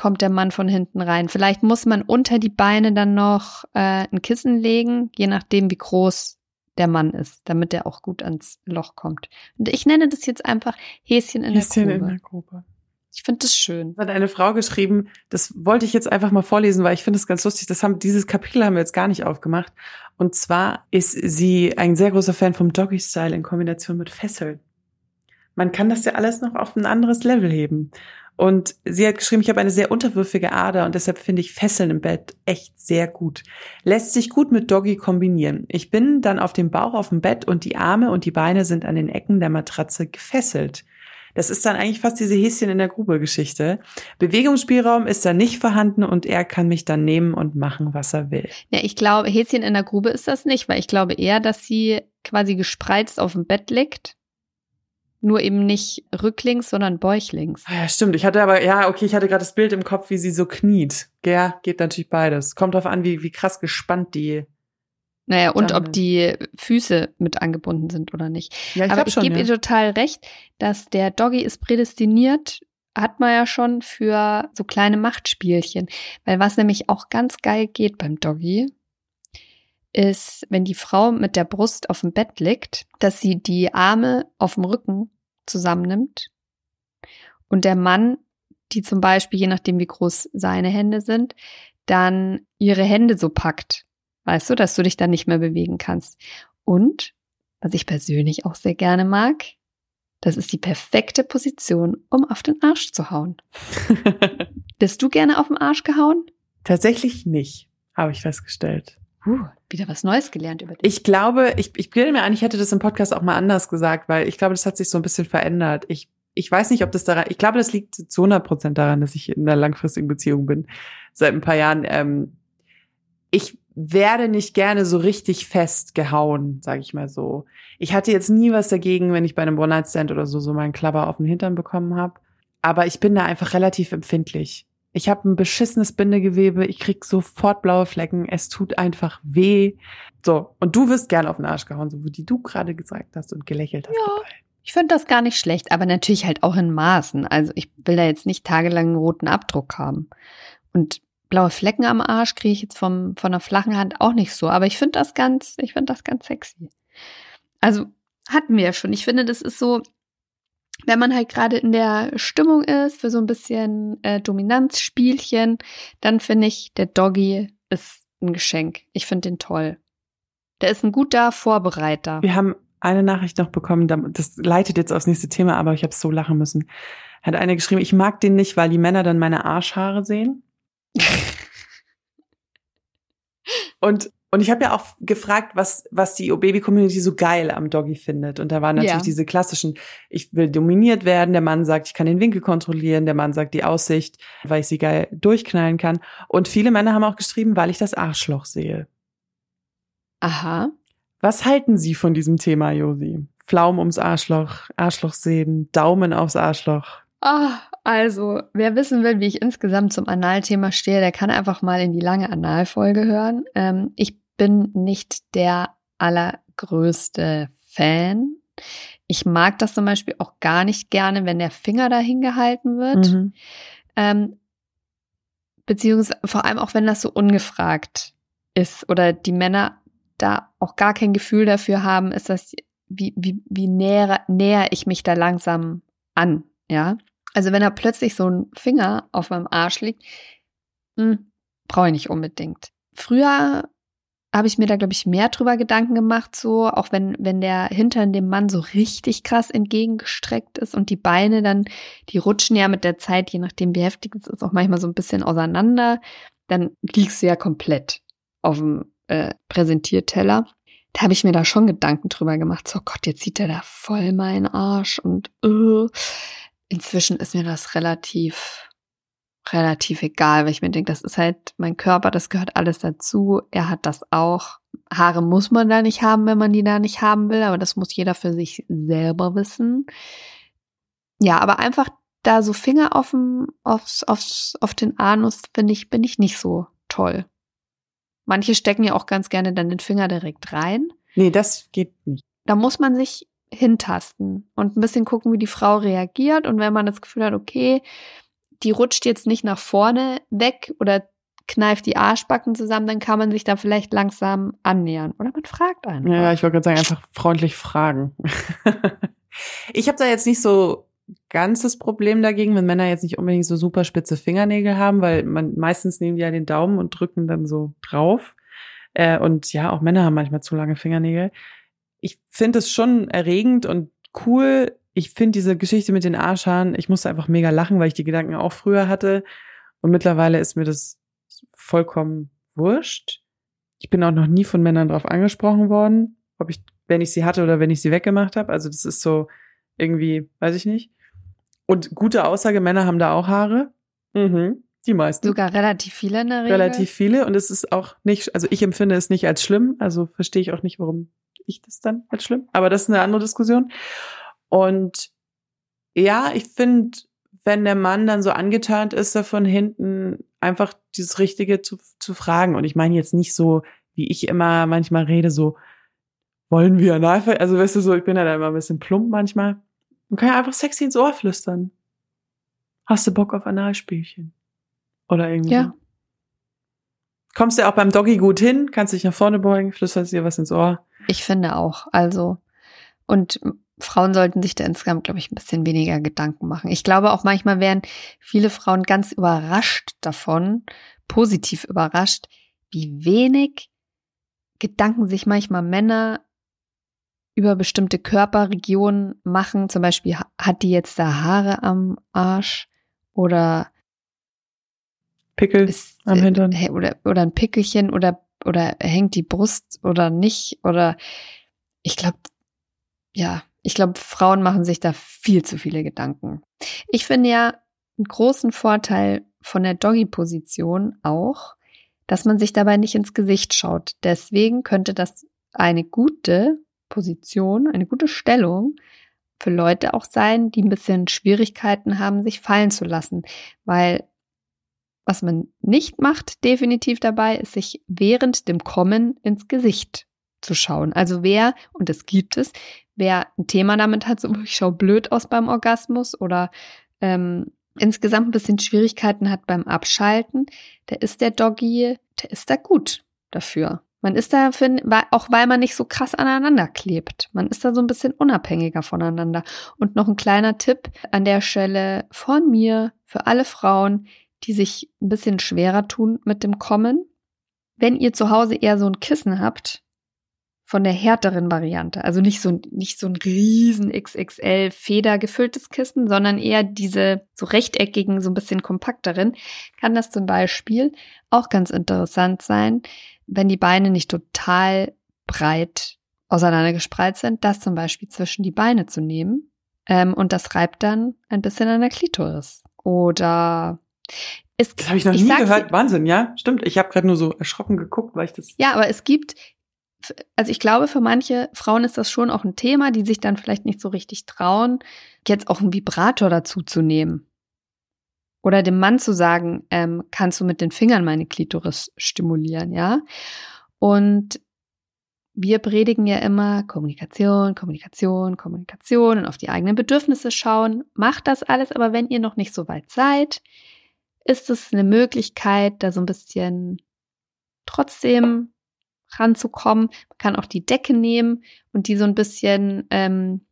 kommt der Mann von hinten rein. Vielleicht muss man unter die Beine dann noch äh, ein Kissen legen, je nachdem, wie groß der Mann ist, damit er auch gut ans Loch kommt. Und ich nenne das jetzt einfach Häschen in Häschen der in Grube. der Grube. Ich finde das schön. Das hat eine Frau geschrieben, das wollte ich jetzt einfach mal vorlesen, weil ich finde es ganz lustig. Das haben, dieses Kapitel haben wir jetzt gar nicht aufgemacht. Und zwar ist sie ein sehr großer Fan vom Doggy Style in Kombination mit Fesseln. Man kann das ja alles noch auf ein anderes Level heben. Und sie hat geschrieben, ich habe eine sehr unterwürfige Ader und deshalb finde ich Fesseln im Bett echt sehr gut. Lässt sich gut mit Doggy kombinieren. Ich bin dann auf dem Bauch auf dem Bett und die Arme und die Beine sind an den Ecken der Matratze gefesselt. Das ist dann eigentlich fast diese Häschen in der Grube Geschichte. Bewegungsspielraum ist da nicht vorhanden und er kann mich dann nehmen und machen, was er will. Ja, ich glaube, Häschen in der Grube ist das nicht, weil ich glaube eher, dass sie quasi gespreizt auf dem Bett liegt. Nur eben nicht rücklings, sondern bäuchlings. Ah Ja, stimmt. Ich hatte aber, ja, okay, ich hatte gerade das Bild im Kopf, wie sie so kniet. Ja, geht natürlich beides. Kommt drauf an, wie, wie krass gespannt die. Naja, und ob die Füße mit angebunden sind oder nicht. Ja, Aber glaub ich gebe ihr total recht, dass der Doggy ist prädestiniert, hat man ja schon für so kleine Machtspielchen. Weil was nämlich auch ganz geil geht beim Doggy, ist, wenn die Frau mit der Brust auf dem Bett liegt, dass sie die Arme auf dem Rücken zusammennimmt und der Mann, die zum Beispiel, je nachdem wie groß seine Hände sind, dann ihre Hände so packt. Weißt du, dass du dich dann nicht mehr bewegen kannst. Und, was ich persönlich auch sehr gerne mag, das ist die perfekte Position, um auf den Arsch zu hauen. Bist du gerne auf den Arsch gehauen? Tatsächlich nicht, habe ich festgestellt. Uh, wieder was Neues gelernt über dich. Ich glaube, ich, ich bilde mir ein, ich hätte das im Podcast auch mal anders gesagt, weil ich glaube, das hat sich so ein bisschen verändert. Ich, ich weiß nicht, ob das daran, ich glaube, das liegt zu 100 Prozent daran, dass ich in einer langfristigen Beziehung bin, seit ein paar Jahren. Ähm, ich werde nicht gerne so richtig festgehauen, sage ich mal so. Ich hatte jetzt nie was dagegen, wenn ich bei einem One-Night-Stand oder so so meinen Klapper auf den Hintern bekommen habe. Aber ich bin da einfach relativ empfindlich. Ich habe ein beschissenes Bindegewebe, ich krieg sofort blaue Flecken, es tut einfach weh. So, und du wirst gern auf den Arsch gehauen, so wie du gerade gesagt hast und gelächelt hast. Ja. dabei. Ich finde das gar nicht schlecht, aber natürlich halt auch in Maßen. Also ich will da jetzt nicht tagelang einen roten Abdruck haben. Und blaue Flecken am Arsch kriege ich jetzt vom, von einer flachen Hand auch nicht so. Aber ich finde das ganz, ich finde das ganz sexy. Also hatten wir ja schon. Ich finde, das ist so, wenn man halt gerade in der Stimmung ist für so ein bisschen äh, Dominanzspielchen, dann finde ich, der Doggy ist ein Geschenk. Ich finde den toll. Der ist ein guter Vorbereiter. Wir haben eine Nachricht noch bekommen, da- das leitet jetzt aufs nächste Thema, aber ich habe so lachen müssen. Hat eine geschrieben, ich mag den nicht, weil die Männer dann meine Arschhaare sehen. Und und ich habe ja auch gefragt, was was die Baby Community so geil am Doggy findet und da waren natürlich Ja. diese klassischen ich will dominiert werden, der Mann sagt, ich kann den Winkel kontrollieren, der Mann sagt die Aussicht, weil ich sie geil durchknallen kann und viele Männer haben auch geschrieben, weil ich das Arschloch sehe. Aha. Was halten Sie von diesem Thema, Josi? Pflaumen ums Arschloch, Arschloch sehen, Daumen aufs Arschloch. Ah, also, wer wissen will, wie ich insgesamt zum Analthema stehe, der kann einfach mal in die lange Analfolge hören. Ähm, ich bin nicht der allergrößte Fan. Ich mag das zum Beispiel auch gar nicht gerne, wenn der Finger dahin gehalten wird. Mhm. Ähm, beziehungsweise vor allem auch, wenn das so ungefragt ist oder die Männer da auch gar kein Gefühl dafür haben, ist das, wie, wie, wie näher, näher ich mich da langsam an, ja. Also wenn da plötzlich so ein Finger auf meinem Arsch liegt, hm, brauche ich nicht unbedingt. Früher habe ich mir da, glaube ich, mehr drüber Gedanken gemacht, so, auch wenn, wenn der Hintern dem Mann so richtig krass entgegengestreckt ist und die Beine dann, die rutschen ja mit der Zeit, je nachdem wie heftig es ist, auch manchmal so ein bisschen auseinander, dann liegst du ja komplett auf dem äh, Präsentierteller. da habe ich mir da schon Gedanken drüber gemacht. So oh Gott, jetzt sieht er da voll meinen Arsch und uh. Inzwischen ist mir das relativ relativ egal, weil ich mir denke, das ist halt mein Körper, das gehört alles dazu. Er hat das auch. Haare muss man da nicht haben, wenn man die da nicht haben will, aber das muss jeder für sich selber wissen. Ja, aber einfach da so Finger auf, dem, aufs, aufs, auf den Anus, finde ich, bin ich nicht so toll. Manche stecken ja auch ganz gerne dann den Finger direkt rein. Nee, das geht nicht. Da muss man sich hintasten und ein bisschen gucken, wie die Frau reagiert. Und wenn man das Gefühl hat, okay, die rutscht jetzt nicht nach vorne weg oder kneift die Arschbacken zusammen, dann kann man sich da vielleicht langsam annähern. Oder man fragt einfach. Ja, ich wollte gerade sagen, einfach freundlich fragen. ich habe da jetzt nicht so ganz das Problem dagegen, wenn Männer jetzt nicht unbedingt so super spitze Fingernägel haben, weil man meistens nehmen die ja den Daumen und drücken dann so drauf. Äh, und ja, auch Männer haben manchmal zu lange Fingernägel. Ich finde es schon erregend und cool, ich finde diese Geschichte mit den Arschhaaren, ich musste einfach mega lachen, weil ich die Gedanken auch früher hatte. Und mittlerweile ist mir das vollkommen wurscht. Ich bin auch noch nie von Männern drauf angesprochen worden, ob ich, wenn ich sie hatte oder wenn ich sie weggemacht habe. Also das ist so irgendwie, weiß ich nicht. Und gute Aussage, Männer haben da auch Haare. Mhm. Die meisten. Sogar relativ viele in der Regel. Relativ viele. Und es ist auch nicht, also ich empfinde es nicht als schlimm. Also verstehe ich auch nicht, warum ich das dann als schlimm. Aber das ist eine andere Diskussion. Und ja, ich finde, wenn der Mann dann so angeturnt ist, da von hinten einfach dieses Richtige zu, zu fragen. Und ich meine jetzt nicht so, wie ich immer manchmal rede, so, wollen wir Analfall? Also weißt du so, ich bin ja da immer ein bisschen plump manchmal. Man kann ja einfach sexy ins Ohr flüstern. Hast du Bock auf Analspielchen? Oder irgendwie. Ja. Kommst du auch beim Doggy gut hin, kannst dich nach vorne beugen, flüsterst dir was ins Ohr. Ich finde auch. Also, und Frauen sollten sich da insgesamt, glaube ich, ein bisschen weniger Gedanken machen. Ich glaube auch manchmal werden viele Frauen ganz überrascht davon, positiv überrascht, wie wenig Gedanken sich manchmal Männer über bestimmte Körperregionen machen. Zum Beispiel hat die jetzt da Haare am Arsch oder Pickel ist, am äh, Hintern. Oder, oder ein Pickelchen oder, oder hängt die Brust oder nicht. Oder ich glaube, ja, ich glaube, Frauen machen sich da viel zu viele Gedanken. Ich finde ja einen großen Vorteil von der Doggy-Position auch, dass man sich dabei nicht ins Gesicht schaut. Deswegen könnte das eine gute Position, eine gute Stellung für Leute auch sein, die ein bisschen Schwierigkeiten haben, sich fallen zu lassen. Weil was man nicht macht, definitiv dabei, ist sich während dem Kommen ins Gesicht zu schauen. Also wer, und das gibt es, wer ein Thema damit hat, so ich schaue blöd aus beim Orgasmus oder ähm, insgesamt ein bisschen Schwierigkeiten hat beim Abschalten, der ist der Doggy, der ist da gut dafür. Man ist da, auch weil man nicht so krass aneinander klebt. Man ist da so ein bisschen unabhängiger voneinander. Und noch ein kleiner Tipp an der Stelle von mir für alle Frauen, die sich ein bisschen schwerer tun mit dem Kommen. Wenn ihr zu Hause eher so ein Kissen habt, von der härteren Variante. Also nicht so, nicht so ein riesen XXL federgefülltes Kissen, sondern eher diese so rechteckigen, so ein bisschen kompakteren, kann das zum Beispiel auch ganz interessant sein, wenn die Beine nicht total breit auseinandergespreizt sind, das zum Beispiel zwischen die Beine zu nehmen. Ähm, und das reibt dann ein bisschen an der Klitoris. Oder es, das habe ich noch ich nie gehört. Wahnsinn, ja, stimmt. Ich habe gerade nur so erschrocken geguckt, weil ich das. Ja, aber es gibt also ich glaube, für manche Frauen ist das schon auch ein Thema, die sich dann vielleicht nicht so richtig trauen, jetzt auch einen Vibrator dazu zu nehmen. Oder dem Mann zu sagen, ähm, kannst du mit den Fingern meine Klitoris stimulieren, ja? Und wir predigen ja immer Kommunikation, Kommunikation, Kommunikation und auf die eigenen Bedürfnisse schauen. Macht das alles, aber wenn ihr noch nicht so weit seid, ist es eine Möglichkeit, da so ein bisschen trotzdem ranzukommen. Man kann auch die Decke nehmen und die so ein bisschen, ähm,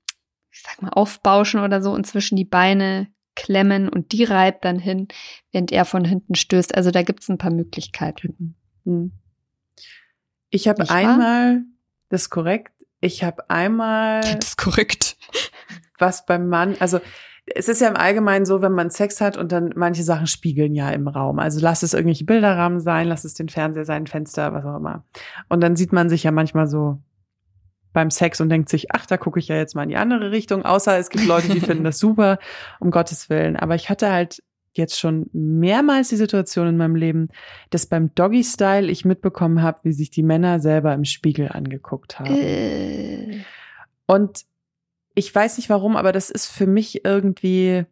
ich sag mal, aufbauschen oder so und zwischen die Beine klemmen und die reibt dann hin, während er von hinten stößt. Also da gibt's ein paar Möglichkeiten. Hm. Ich habe einmal, das ist korrekt, ich habe einmal. Das ist korrekt. Was beim Mann, also es ist ja im Allgemeinen so, wenn man Sex hat und dann manche Sachen spiegeln ja im Raum. Also lass es irgendwelche Bilderrahmen sein, lass es den Fernseher sein, Fenster, was auch immer. Und dann sieht man sich ja manchmal so beim Sex und denkt sich, ach, da gucke ich ja jetzt mal in die andere Richtung, außer es gibt Leute, die finden das super, um Gottes Willen. Aber ich hatte halt jetzt schon mehrmals die Situation in meinem Leben, dass beim Doggy Style ich mitbekommen habe, wie sich die Männer selber im Spiegel angeguckt haben. Äh. Und ich weiß nicht warum, aber das ist für mich irgendwie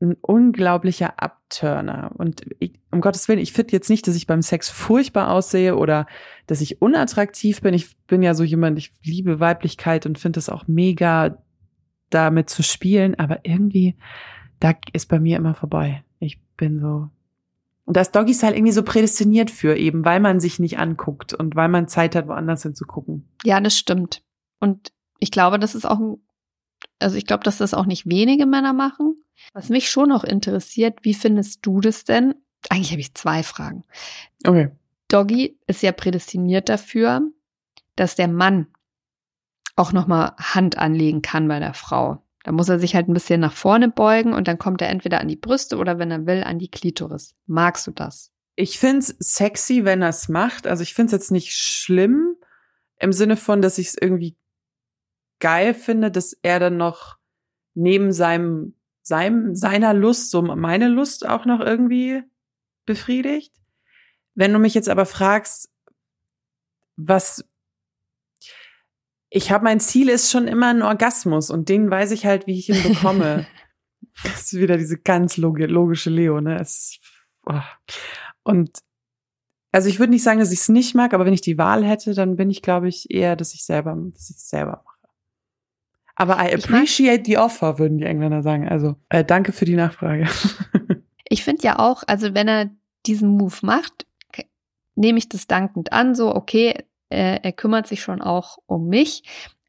ein unglaublicher Abturner. Und ich, um Gottes Willen, ich finde jetzt nicht, dass ich beim Sex furchtbar aussehe oder dass ich unattraktiv bin. Ich bin ja so jemand, ich liebe Weiblichkeit und finde es auch mega, damit zu spielen. Aber irgendwie, da ist bei mir immer vorbei. Ich bin so. Und das Doggy Style irgendwie so prädestiniert für eben, weil man sich nicht anguckt und weil man Zeit hat, woanders hinzugucken. Ja, das stimmt. Und ich glaube, das ist auch ein, also ich glaube, dass das auch nicht wenige Männer machen. Was mich schon noch interessiert, wie findest du das denn? Eigentlich habe ich zwei Fragen. Okay. Doggy ist ja prädestiniert dafür, dass der Mann auch nochmal Hand anlegen kann bei der Frau. Da muss er sich halt ein bisschen nach vorne beugen und dann kommt er entweder an die Brüste oder wenn er will, an die Klitoris. Magst du das? Ich find's sexy, wenn er es macht. Also ich find's jetzt nicht schlimm im Sinne von, dass ich es irgendwie geil finde, dass er dann noch neben seinem, seinem, seiner Lust, so meine Lust auch noch irgendwie befriedigt. Wenn du mich jetzt aber fragst, was ich habe mein Ziel ist schon immer ein Orgasmus und den weiß ich halt, wie ich ihn bekomme. das ist wieder diese ganz logische Leo, ne? Es, oh. Und also ich würde nicht sagen, dass ich es nicht mag, aber wenn ich die Wahl hätte, dann bin ich, glaube ich, eher, dass ich selber, dass ich selber mache. Aber I appreciate the offer, würden die Engländer sagen. Also äh, danke für die Nachfrage. ich finde ja auch, also wenn er diesen Move macht, nehme ich das dankend an, so okay, äh, er kümmert sich schon auch um mich,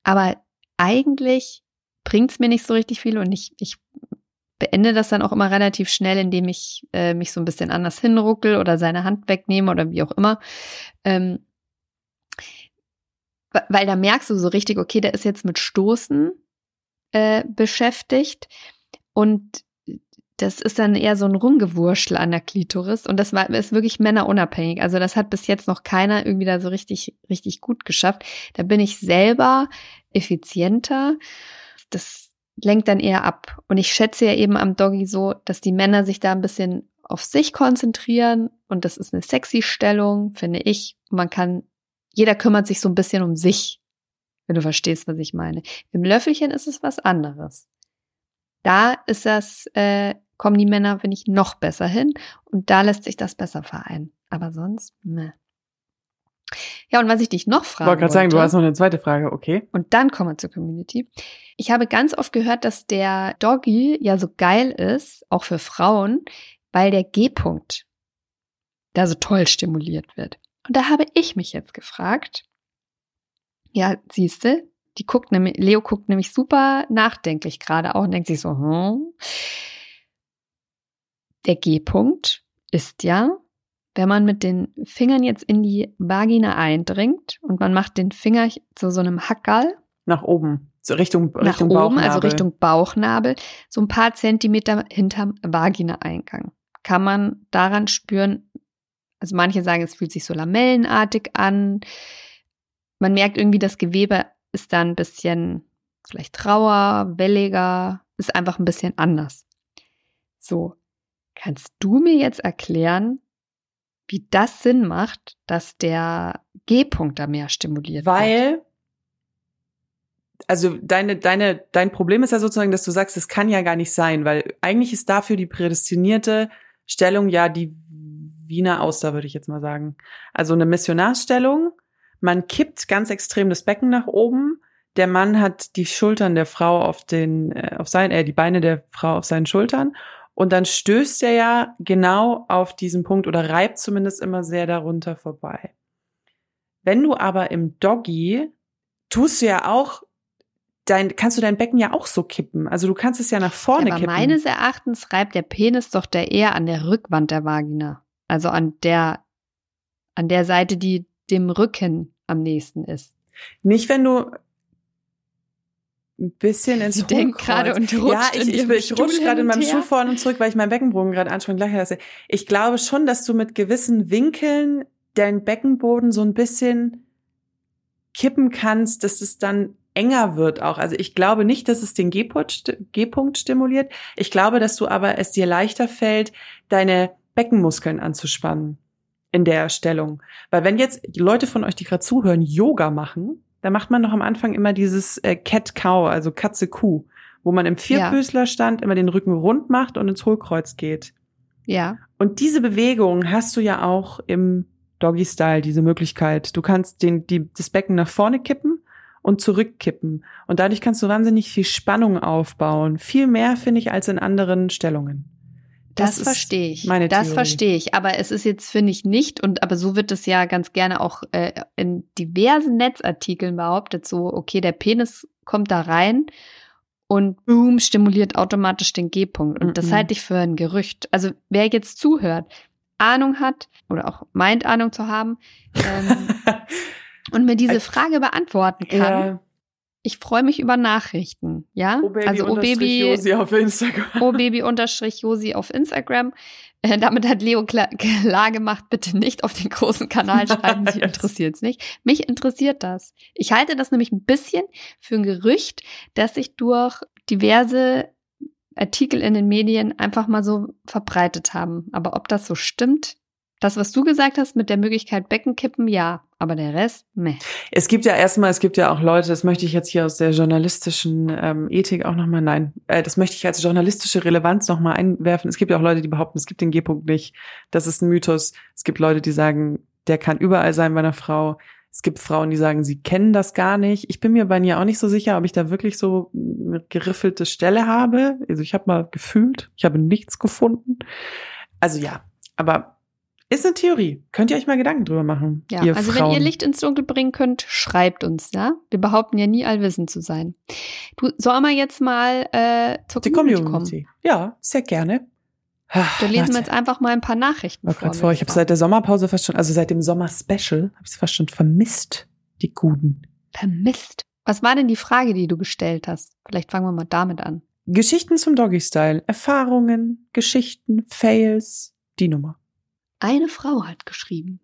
aber eigentlich bringt es mir nicht so richtig viel und ich, ich beende das dann auch immer relativ schnell, indem ich äh, mich so ein bisschen anders hinruckel oder seine Hand wegnehme oder wie auch immer. Ähm, weil da merkst du so richtig, okay, der ist jetzt mit Stoßen äh, beschäftigt und das ist dann eher so ein Rumgewurschel an der Klitoris und das war, ist wirklich männerunabhängig. Also das hat bis jetzt noch keiner irgendwie da so richtig, richtig gut geschafft. Da bin ich selber effizienter. Das lenkt dann eher ab. Und ich schätze ja eben am Doggy so, dass die Männer sich da ein bisschen auf sich konzentrieren und das ist eine sexy Stellung, finde ich. Man kann, jeder kümmert sich so ein bisschen um sich, wenn du verstehst, was ich meine. Im Löffelchen ist es was anderes. Da ist das äh, kommen die Männer, finde ich, noch besser hin. Und da lässt sich das besser vereinen. Aber sonst, ne. Ja, und was ich dich noch frage. Ich wollte gerade sagen, du hast noch eine zweite Frage, okay. Und dann kommen wir zur Community. Ich habe ganz oft gehört, dass der Doggy ja so geil ist, auch für Frauen, weil der G-Punkt da so toll stimuliert wird. Und da habe ich mich jetzt gefragt, ja, siehste, die guckt nämlich, Leo guckt nämlich super nachdenklich gerade auch und denkt sich so, hm, der G-Punkt ist ja, wenn man mit den Fingern jetzt in die Vagina eindringt und man macht den Finger zu so einem Hackerl. Nach oben, so Richtung, nach Richtung oben, Bauchnabel. also Richtung Bauchnabel, so ein paar Zentimeter hinterm Vagina-Eingang. Kann man daran spüren, also manche sagen, es fühlt sich so lamellenartig an. Man merkt irgendwie, das Gewebe ist dann ein bisschen vielleicht rauer, welliger, ist einfach ein bisschen anders. So, Kannst du mir jetzt erklären, wie das Sinn macht, dass der G-Punkt da mehr stimuliert Weil, wird? also deine, deine, dein Problem ist ja sozusagen, dass du sagst, es kann ja gar nicht sein, weil eigentlich ist dafür die prädestinierte Stellung ja die Wiener Auster, würde ich jetzt mal sagen. Also eine Missionarsstellung. Man kippt ganz extrem das Becken nach oben. Der Mann hat die Schultern der Frau auf den, äh, auf sein, äh, die Beine der Frau auf seinen Schultern und dann stößt er ja genau auf diesen Punkt oder reibt zumindest immer sehr darunter vorbei. Wenn du aber im Doggy tust du ja auch dein, kannst du dein Becken ja auch so kippen. Also du kannst es ja nach vorne aber kippen. Meines Erachtens reibt der Penis doch der eher an der Rückwand der Vagina. Also an der, an der Seite, die dem Rücken am nächsten ist. Nicht, wenn du ein bisschen ins Sie denkt gerade und rutscht Ja, ich, ich, ich, rutsche gerade in meinem Schuh vorne und zurück, weil ich meinen Beckenboden gerade anschauen gleich lasse. Ich glaube schon, dass du mit gewissen Winkeln deinen Beckenboden so ein bisschen kippen kannst, dass es dann enger wird auch. Also ich glaube nicht, dass es den G-Punkt stimuliert. Ich glaube, dass du aber es dir leichter fällt, deine Beckenmuskeln anzuspannen in der Stellung. Weil wenn jetzt Leute von euch, die gerade zuhören, Yoga machen, da macht man doch am Anfang immer dieses äh, Cat-Cow, also Katze-Kuh, wo man im Vierfüßlerstand ja. immer den Rücken rund macht und ins Hohlkreuz geht. Ja. Und diese Bewegung hast du ja auch im Doggy-Style, diese Möglichkeit. Du kannst den, die, das Becken nach vorne kippen und zurückkippen. Und dadurch kannst du wahnsinnig viel Spannung aufbauen. Viel mehr, finde ich, als in anderen Stellungen. Das, das verstehe ich. Meine das verstehe ich. Aber es ist jetzt, finde ich, nicht, und aber so wird es ja ganz gerne auch äh, in diversen Netzartikeln behauptet, so, okay, der Penis kommt da rein und boom, stimuliert automatisch den G-Punkt. Und mm -mm. das halte ich für ein Gerücht. Also wer jetzt zuhört, Ahnung hat oder auch meint Ahnung zu haben ähm, und mir diese Frage beantworten kann, ja. Ich freue mich über Nachrichten, ja? O also O Baby Josi auf Instagram. O Baby unterstrich Josi auf Instagram. Äh, damit hat Leo klar, klar gemacht, bitte nicht auf den großen Kanal schreiben, sie interessiert es nicht. Mich interessiert das. Ich halte das nämlich ein bisschen für ein Gerücht, das sich durch diverse Artikel in den Medien einfach mal so verbreitet haben. Aber ob das so stimmt, das, was du gesagt hast mit der Möglichkeit Beckenkippen, ja. Aber der Rest, meh. Es gibt ja erstmal, es gibt ja auch Leute, das möchte ich jetzt hier aus der journalistischen ähm, Ethik auch nochmal, nein, äh, das möchte ich als journalistische Relevanz nochmal einwerfen. Es gibt ja auch Leute, die behaupten, es gibt den G-Punkt nicht. Das ist ein Mythos. Es gibt Leute, die sagen, der kann überall sein bei einer Frau. Es gibt Frauen, die sagen, sie kennen das gar nicht. Ich bin mir bei mir auch nicht so sicher, ob ich da wirklich so eine geriffelte Stelle habe. Also ich habe mal gefühlt, ich habe nichts gefunden. Also ja, aber ist eine Theorie. Könnt ihr euch mal Gedanken drüber machen. Ja, also Frauen. wenn ihr Licht ins Dunkel bringen könnt, schreibt uns, ja. Wir behaupten ja nie allwissend zu sein. Du, soll mal jetzt mal äh, zur Die Community, Community kommen? Ja, sehr gerne. Da lesen Warte. wir jetzt einfach mal ein paar Nachrichten vor. Grad vor. Ich habe seit der Sommerpause fast schon, also seit dem Sommer-Special, habe ich fast schon vermisst, die Guten. Vermisst? Was war denn die Frage, die du gestellt hast? Vielleicht fangen wir mal damit an. Geschichten zum Doggy-Style, Erfahrungen, Geschichten, Fails, die Nummer. Eine Frau hat geschrieben.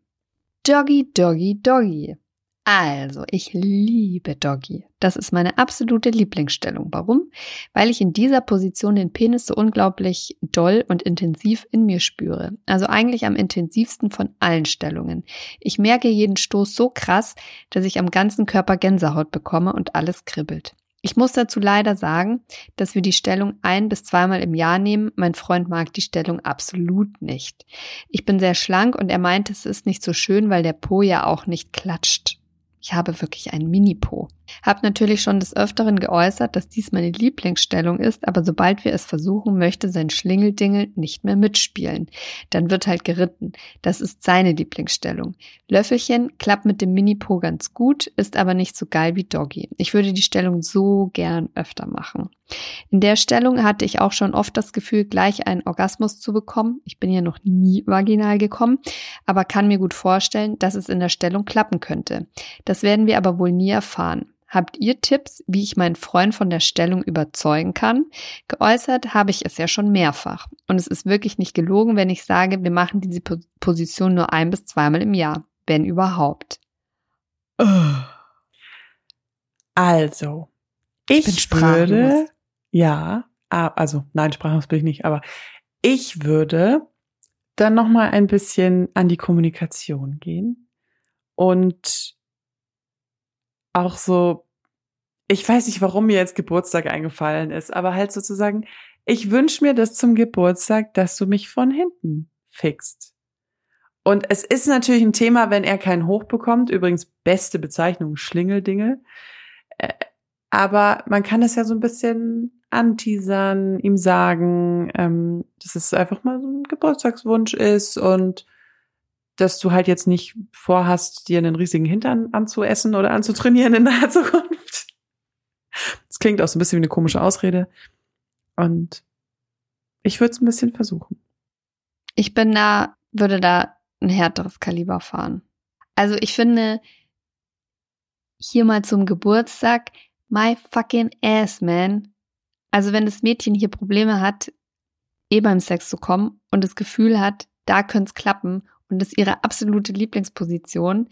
Doggy, Doggy, Doggy. Also, ich liebe Doggy. Das ist meine absolute Lieblingsstellung. Warum? Weil ich in dieser Position den Penis so unglaublich doll und intensiv in mir spüre. Also eigentlich am intensivsten von allen Stellungen. Ich merke jeden Stoß so krass, dass ich am ganzen Körper Gänsehaut bekomme und alles kribbelt. Ich muss dazu leider sagen, dass wir die Stellung ein bis zweimal im Jahr nehmen. Mein Freund mag die Stellung absolut nicht. Ich bin sehr schlank und er meint, es ist nicht so schön, weil der Po ja auch nicht klatscht. Ich habe wirklich einen Mini-Po. Hab natürlich schon des Öfteren geäußert, dass dies meine Lieblingsstellung ist, aber sobald wir es versuchen, möchte sein Schlingeldingel nicht mehr mitspielen. Dann wird halt geritten. Das ist seine Lieblingsstellung. Löffelchen klappt mit dem Mini-Po ganz gut, ist aber nicht so geil wie Doggy. Ich würde die Stellung so gern öfter machen. In der Stellung hatte ich auch schon oft das Gefühl, gleich einen Orgasmus zu bekommen. Ich bin ja noch nie vaginal gekommen, aber kann mir gut vorstellen, dass es in der Stellung klappen könnte. Das werden wir aber wohl nie erfahren. Habt ihr Tipps, wie ich meinen Freund von der Stellung überzeugen kann? Geäußert habe ich es ja schon mehrfach. Und es ist wirklich nicht gelogen, wenn ich sage, wir machen diese Position nur ein bis zweimal im Jahr, wenn überhaupt. Also, ich, ich würde ja, also nein, sprachlos bin ich nicht, aber ich würde dann noch mal ein bisschen an die Kommunikation gehen und auch so, ich weiß nicht, warum mir jetzt Geburtstag eingefallen ist, aber halt sozusagen, ich wünsche mir das zum Geburtstag, dass du mich von hinten fixt. Und es ist natürlich ein Thema, wenn er keinen Hoch bekommt. Übrigens, beste Bezeichnung, Schlingeldinge. Äh, aber man kann es ja so ein bisschen anteasern, ihm sagen, ähm, dass es einfach mal so ein Geburtstagswunsch ist und dass du halt jetzt nicht vorhast, dir einen riesigen Hintern anzuessen oder anzutrainieren in naher Zukunft. Das klingt auch so ein bisschen wie eine komische Ausrede. Und ich würde es ein bisschen versuchen. Ich bin da, würde da ein härteres Kaliber fahren. Also ich finde, hier mal zum Geburtstag, my fucking ass, man. Also wenn das Mädchen hier Probleme hat, eh beim Sex zu kommen und das Gefühl hat, da könnte es klappen und das ist ihre absolute Lieblingsposition,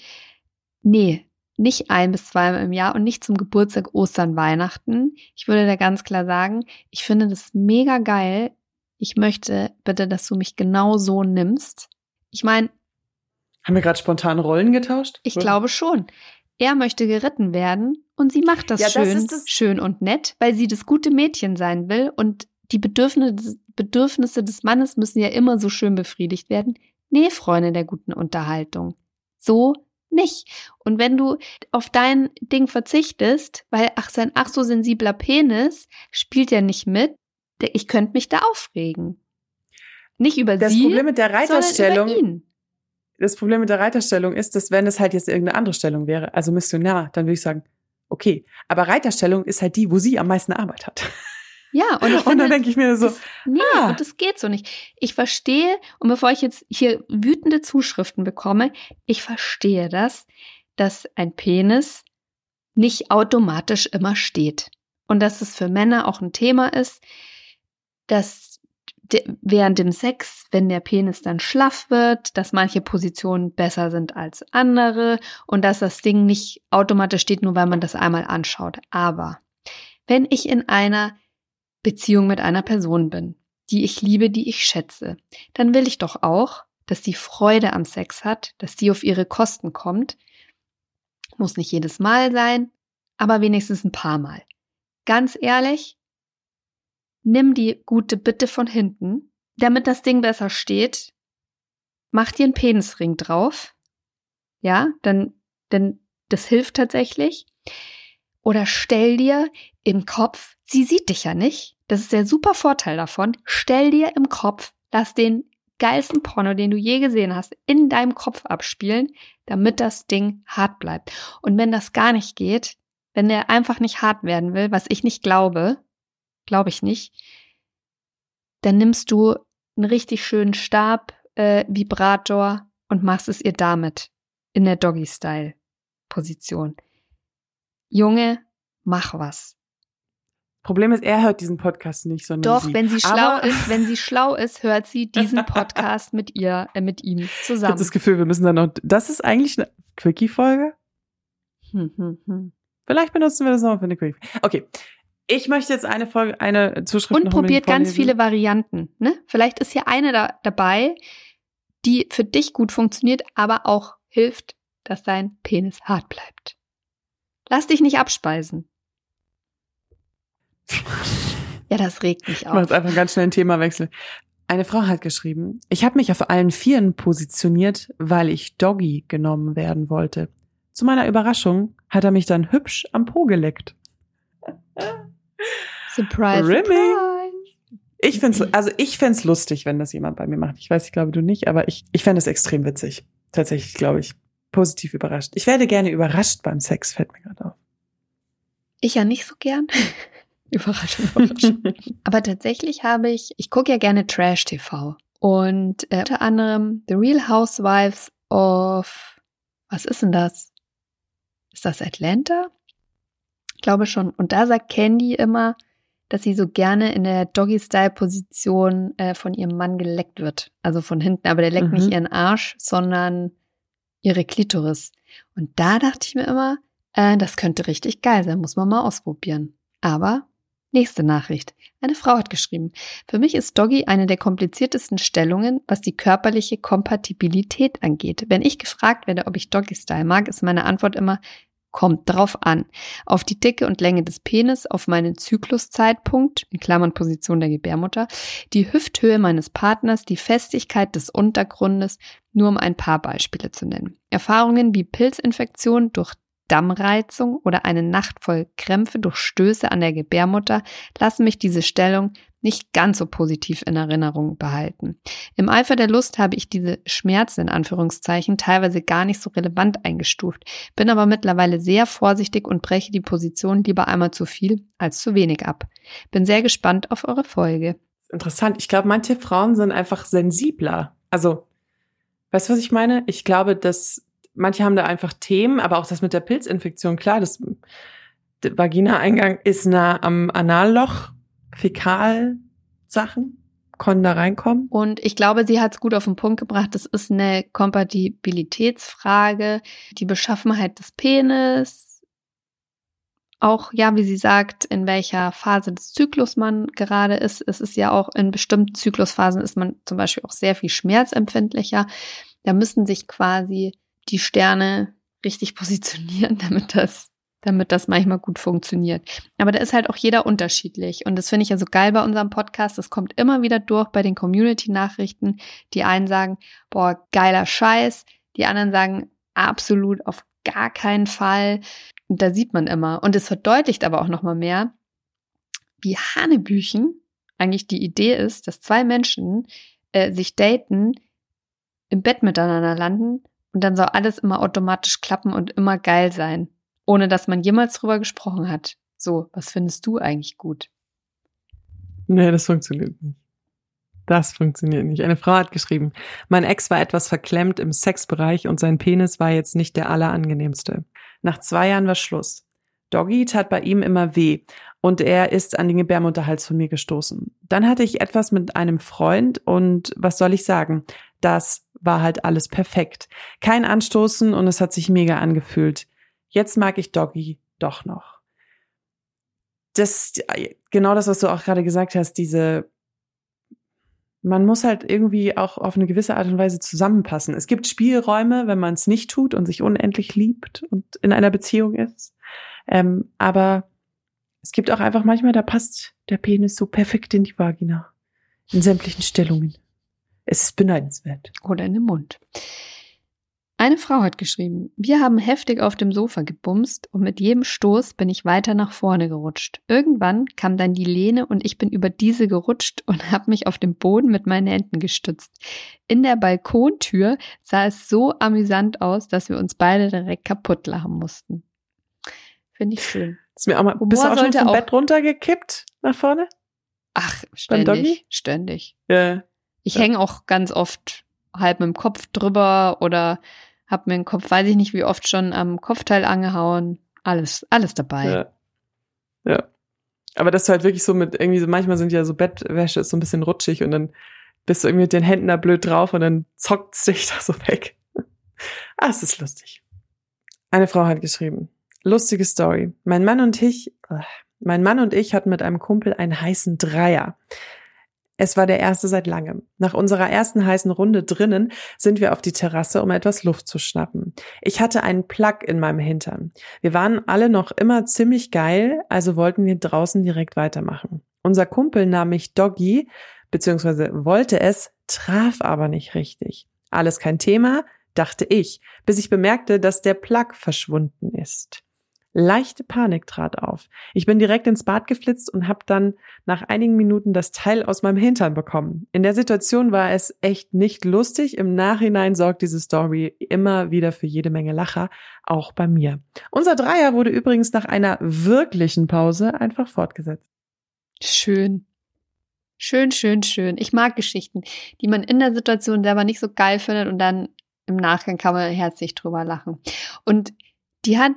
nee, nicht ein bis zweimal im Jahr und nicht zum Geburtstag, Ostern, Weihnachten. Ich würde da ganz klar sagen, ich finde das mega geil. Ich möchte bitte, dass du mich genau so nimmst. Ich meine, haben wir gerade spontan Rollen getauscht? Ich Oder? glaube schon. Er möchte geritten werden und sie macht das, ja, schön, das schön und nett, weil sie das gute Mädchen sein will und die Bedürfnisse, Bedürfnisse des Mannes müssen ja immer so schön befriedigt werden. Nee, Freunde der guten Unterhaltung. So nicht. Und wenn du auf dein Ding verzichtest, weil ach sein ach so sensibler Penis spielt ja nicht mit, ich könnte mich da aufregen. Nicht über das sie, Problem mit der Reiterstellung, über ihn. Das Problem mit der Reiterstellung ist, dass wenn es halt jetzt irgendeine andere Stellung wäre, also Missionar, dann würde ich sagen, okay. Aber Reiterstellung ist halt die, wo sie am meisten Arbeit hat. Ja, und, ich und dann denke ich mir so, das, nee, ah. und das geht so nicht. Ich verstehe, und bevor ich jetzt hier wütende Zuschriften bekomme, ich verstehe das, dass ein Penis nicht automatisch immer steht. Und dass es für Männer auch ein Thema ist, dass während dem Sex, wenn der Penis dann schlaff wird, dass manche Positionen besser sind als andere und dass das Ding nicht automatisch steht, nur weil man das einmal anschaut. Aber wenn ich in einer Beziehung mit einer Person bin, die ich liebe, die ich schätze, dann will ich doch auch, dass die Freude am Sex hat, dass die auf ihre Kosten kommt. Muss nicht jedes Mal sein, aber wenigstens ein paar Mal. Ganz ehrlich, nimm die gute Bitte von hinten, damit das Ding besser steht. Mach dir einen Penisring drauf. Ja, dann, denn das hilft tatsächlich. Oder stell dir im Kopf, sie sieht dich ja nicht. Das ist der super Vorteil davon. Stell dir im Kopf, lass den geilsten Porno, den du je gesehen hast, in deinem Kopf abspielen, damit das Ding hart bleibt. Und wenn das gar nicht geht, wenn der einfach nicht hart werden will, was ich nicht glaube, glaube ich nicht, dann nimmst du einen richtig schönen Stab, äh, Vibrator und machst es ihr damit in der Doggy-Style-Position. Junge, mach was. Problem ist, er hört diesen Podcast nicht, sondern Doch, sie. wenn sie schlau Aber ist, wenn sie schlau ist, hört sie diesen Podcast mit ihr, äh, mit ihm zusammen. Ich habe das Gefühl, wir müssen dann noch. Das ist eigentlich eine Quickie-Folge. Hm, hm, hm. Vielleicht benutzen wir das noch für eine Quickie. Okay, ich möchte jetzt eine Folge, eine Zuschrift Und probiert ganz viele Varianten. Ne? Vielleicht ist hier eine da, dabei, die für dich gut funktioniert, aber auch hilft, dass dein Penis hart bleibt. Lass dich nicht abspeisen. Ja, das regt mich auf. Ich mach einfach ganz schnell ein Themawechsel. Eine Frau hat geschrieben, ich habe mich auf allen Vieren positioniert, weil ich Doggy genommen werden wollte. Zu meiner Überraschung hat er mich dann hübsch am Po geleckt. Surprise, surprise. Ich find's, also ich fände lustig, wenn das jemand bei mir macht. Ich weiß, ich glaube du nicht, aber ich, ich fände es extrem witzig. Tatsächlich, glaube ich. Positiv überrascht. Ich werde gerne überrascht beim Sex, fällt mir gerade auf. Ich ja nicht so gern. Überraschung, Überraschung. aber tatsächlich habe ich, ich gucke ja gerne Trash-TV. Und äh, unter anderem The Real Housewives of, was ist denn das? Ist das Atlanta? glaube schon. Und da sagt Candy immer, dass sie so gerne in der Doggy-Style-Position äh, von ihrem Mann geleckt wird. Also von hinten. Aber der leckt mhm. nicht ihren Arsch, sondern ihre Klitoris. Und da dachte ich mir immer, äh, das könnte richtig geil sein, muss man mal ausprobieren. Aber nächste Nachricht. Eine Frau hat geschrieben, für mich ist Doggy eine der kompliziertesten Stellungen, was die körperliche Kompatibilität angeht. Wenn ich gefragt werde, ob ich Doggy-Style mag, ist meine Antwort immer, Kommt drauf an. Auf die Dicke und Länge des Penis, auf meinen Zykluszeitpunkt, in Klammern Position der Gebärmutter, die Hüfthöhe meines Partners, die Festigkeit des Untergrundes, nur um ein paar Beispiele zu nennen. Erfahrungen wie Pilzinfektion durch Dammreizung oder eine Nacht voll Krämpfe durch Stöße an der Gebärmutter lassen mich diese Stellung nicht ganz so positiv in Erinnerung behalten. Im Eifer der Lust habe ich diese Schmerzen in Anführungszeichen teilweise gar nicht so relevant eingestuft, bin aber mittlerweile sehr vorsichtig und breche die Position lieber einmal zu viel als zu wenig ab. Bin sehr gespannt auf eure Folge. Interessant. Ich glaube, manche Frauen sind einfach sensibler. Also, weißt du, was ich meine? Ich glaube, dass manche haben da einfach Themen, aber auch das mit der Pilzinfektion, klar, das Vagina-Eingang ist nah am Analloch Fäkalsachen, konnten da reinkommen. Und ich glaube, sie hat es gut auf den Punkt gebracht. Das ist eine Kompatibilitätsfrage. Die Beschaffenheit des Penis. Auch, ja, wie sie sagt, in welcher Phase des Zyklus man gerade ist. Es ist ja auch in bestimmten Zyklusphasen ist man zum Beispiel auch sehr viel schmerzempfindlicher. Da müssen sich quasi die Sterne richtig positionieren, damit das damit das manchmal gut funktioniert. Aber da ist halt auch jeder unterschiedlich. Und das finde ich ja so geil bei unserem Podcast. Das kommt immer wieder durch bei den Community-Nachrichten. Die einen sagen, boah, geiler Scheiß. Die anderen sagen, absolut auf gar keinen Fall. Und da sieht man immer. Und es verdeutlicht aber auch nochmal mehr, wie Hanebüchen eigentlich die Idee ist, dass zwei Menschen äh, sich daten, im Bett miteinander landen und dann soll alles immer automatisch klappen und immer geil sein ohne dass man jemals drüber gesprochen hat. So, was findest du eigentlich gut? Nee, das funktioniert nicht. Das funktioniert nicht. Eine Frau hat geschrieben, mein Ex war etwas verklemmt im Sexbereich und sein Penis war jetzt nicht der allerangenehmste. Nach zwei Jahren war Schluss. Doggy tat bei ihm immer weh und er ist an den Gebärmutterhals von mir gestoßen. Dann hatte ich etwas mit einem Freund und was soll ich sagen? Das war halt alles perfekt. Kein Anstoßen und es hat sich mega angefühlt. Jetzt mag ich Doggy doch noch. Das, genau das, was du auch gerade gesagt hast, diese, man muss halt irgendwie auch auf eine gewisse Art und Weise zusammenpassen. Es gibt Spielräume, wenn man es nicht tut und sich unendlich liebt und in einer Beziehung ist. Ähm, aber es gibt auch einfach manchmal, da passt der Penis so perfekt in die Vagina. In sämtlichen Stellungen. Es ist beneidenswert. Oder in den Mund. Eine Frau hat geschrieben, wir haben heftig auf dem Sofa gebumst und mit jedem Stoß bin ich weiter nach vorne gerutscht. Irgendwann kam dann die Lehne und ich bin über diese gerutscht und habe mich auf dem Boden mit meinen Händen gestützt. In der Balkontür sah es so amüsant aus, dass wir uns beide direkt kaputt lachen mussten. Finde ich schön. Ist mir auch mal, bist du auch schon vom auch, Bett runtergekippt nach vorne? Ach, ständig. Ständig. Ja. Ich ja. hänge auch ganz oft halb mit dem Kopf drüber oder hab mir den Kopf, weiß ich nicht wie oft schon am Kopfteil angehauen. Alles, alles dabei. Ja. ja. Aber das ist halt wirklich so mit irgendwie so, manchmal sind ja so Bettwäsche ist so ein bisschen rutschig und dann bist du irgendwie mit den Händen da blöd drauf und dann zockt es dich da so weg. ah, es ist lustig. Eine Frau hat geschrieben. Lustige Story. Mein Mann und ich, äh, mein Mann und ich hatten mit einem Kumpel einen heißen Dreier. Es war der erste seit langem. Nach unserer ersten heißen Runde drinnen sind wir auf die Terrasse, um etwas Luft zu schnappen. Ich hatte einen Plug in meinem Hintern. Wir waren alle noch immer ziemlich geil, also wollten wir draußen direkt weitermachen. Unser Kumpel nahm mich Doggy, beziehungsweise wollte es, traf aber nicht richtig. Alles kein Thema, dachte ich, bis ich bemerkte, dass der Plug verschwunden ist. Leichte Panik trat auf. Ich bin direkt ins Bad geflitzt und habe dann nach einigen Minuten das Teil aus meinem Hintern bekommen. In der Situation war es echt nicht lustig. Im Nachhinein sorgt diese Story immer wieder für jede Menge Lacher, auch bei mir. Unser Dreier wurde übrigens nach einer wirklichen Pause einfach fortgesetzt. Schön. Schön, schön, schön. Ich mag Geschichten, die man in der Situation selber nicht so geil findet und dann im Nachgang kann man herzlich drüber lachen. Und die hat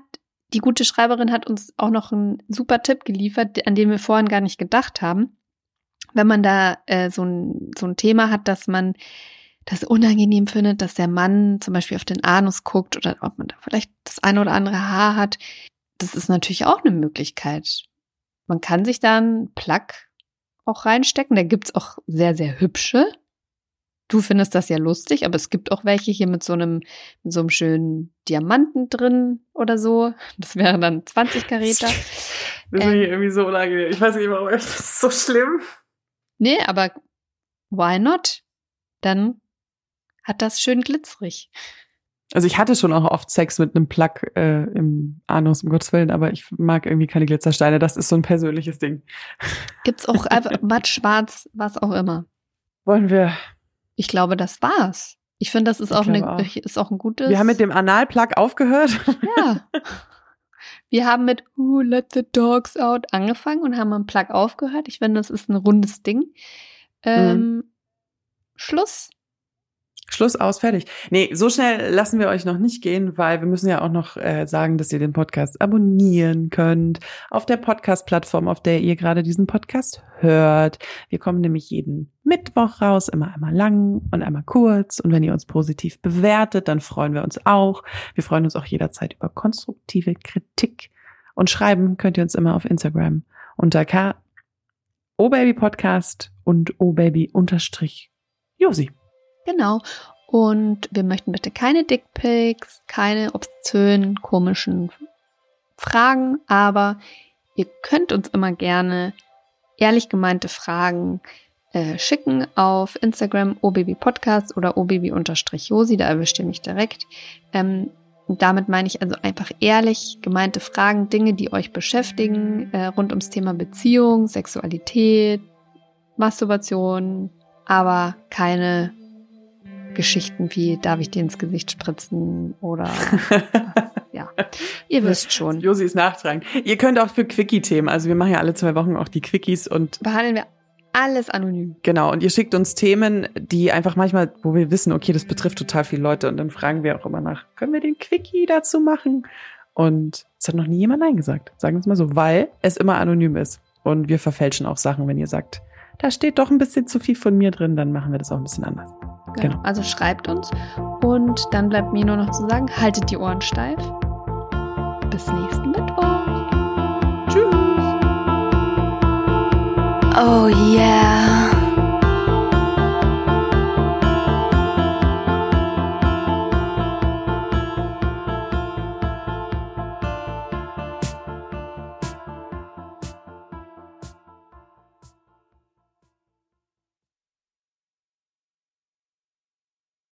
die gute Schreiberin hat uns auch noch einen super Tipp geliefert, an den wir vorhin gar nicht gedacht haben. Wenn man da äh, so, ein, so ein Thema hat, dass man das unangenehm findet, dass der Mann zum Beispiel auf den Anus guckt oder ob man da vielleicht das eine oder andere Haar hat, das ist natürlich auch eine Möglichkeit. Man kann sich da einen Plug auch reinstecken. Da gibt's auch sehr, sehr hübsche. Du findest das ja lustig, aber es gibt auch welche hier mit so einem, mit so einem schönen Diamanten drin oder so. Das wäre dann 20 Karäter. Das ist ähm, irgendwie so unangenehm. Ich weiß nicht warum, das ist so schlimm. Nee, aber why not? Dann hat das schön glitzerig. Also ich hatte schon auch oft Sex mit einem Plug äh, im Anus, um Gottes Willen, aber ich mag irgendwie keine Glitzersteine. Das ist so ein persönliches Ding. Gibt's auch einfach matt, schwarz, was auch immer. Wollen wir ich glaube, das war's. Ich finde, das ist auch, eine, auch. ist auch ein gutes. Wir haben mit dem Analplug aufgehört. Ja. Wir haben mit Who Let the Dogs Out angefangen und haben am Plug aufgehört. Ich finde, das ist ein rundes Ding. Ähm, mhm. Schluss. Schluss aus, fertig. Nee, so schnell lassen wir euch noch nicht gehen, weil wir müssen ja auch noch äh, sagen, dass ihr den Podcast abonnieren könnt auf der Podcast-Plattform, auf der ihr gerade diesen Podcast hört. Wir kommen nämlich jeden Mittwoch raus, immer einmal lang und einmal kurz. Und wenn ihr uns positiv bewertet, dann freuen wir uns auch. Wir freuen uns auch jederzeit über konstruktive Kritik. Und schreiben könnt ihr uns immer auf Instagram unter K O Baby Podcast und O Baby unterstrich Josi. Genau. Und wir möchten bitte keine Dickpics, keine obszönen, komischen Fragen, aber ihr könnt uns immer gerne ehrlich gemeinte Fragen äh, schicken auf Instagram obabypodcast oder obaby-josi, da erwischt ihr mich direkt. Ähm, damit meine ich also einfach ehrlich gemeinte Fragen, Dinge, die euch beschäftigen, äh, rund ums Thema Beziehung, Sexualität, Masturbation, aber keine Geschichten wie darf ich dir ins Gesicht spritzen oder ja, ihr wisst schon. Josi ist nachtragen. Ihr könnt auch für Quickie-Themen, also wir machen ja alle zwei Wochen auch die Quickies und behandeln wir alles anonym. Genau, und ihr schickt uns Themen, die einfach manchmal, wo wir wissen, okay, das betrifft total viele Leute und dann fragen wir auch immer nach, können wir den Quickie dazu machen? Und es hat noch nie jemand Nein gesagt, sagen wir es mal so, weil es immer anonym ist. Und wir verfälschen auch Sachen, wenn ihr sagt, da steht doch ein bisschen zu viel von mir drin, dann machen wir das auch ein bisschen anders. Genau. genau. Also schreibt uns und dann bleibt mir nur noch zu sagen, haltet die Ohren steif. Bis nächsten Mittwoch. Tschüss. Oh yeah.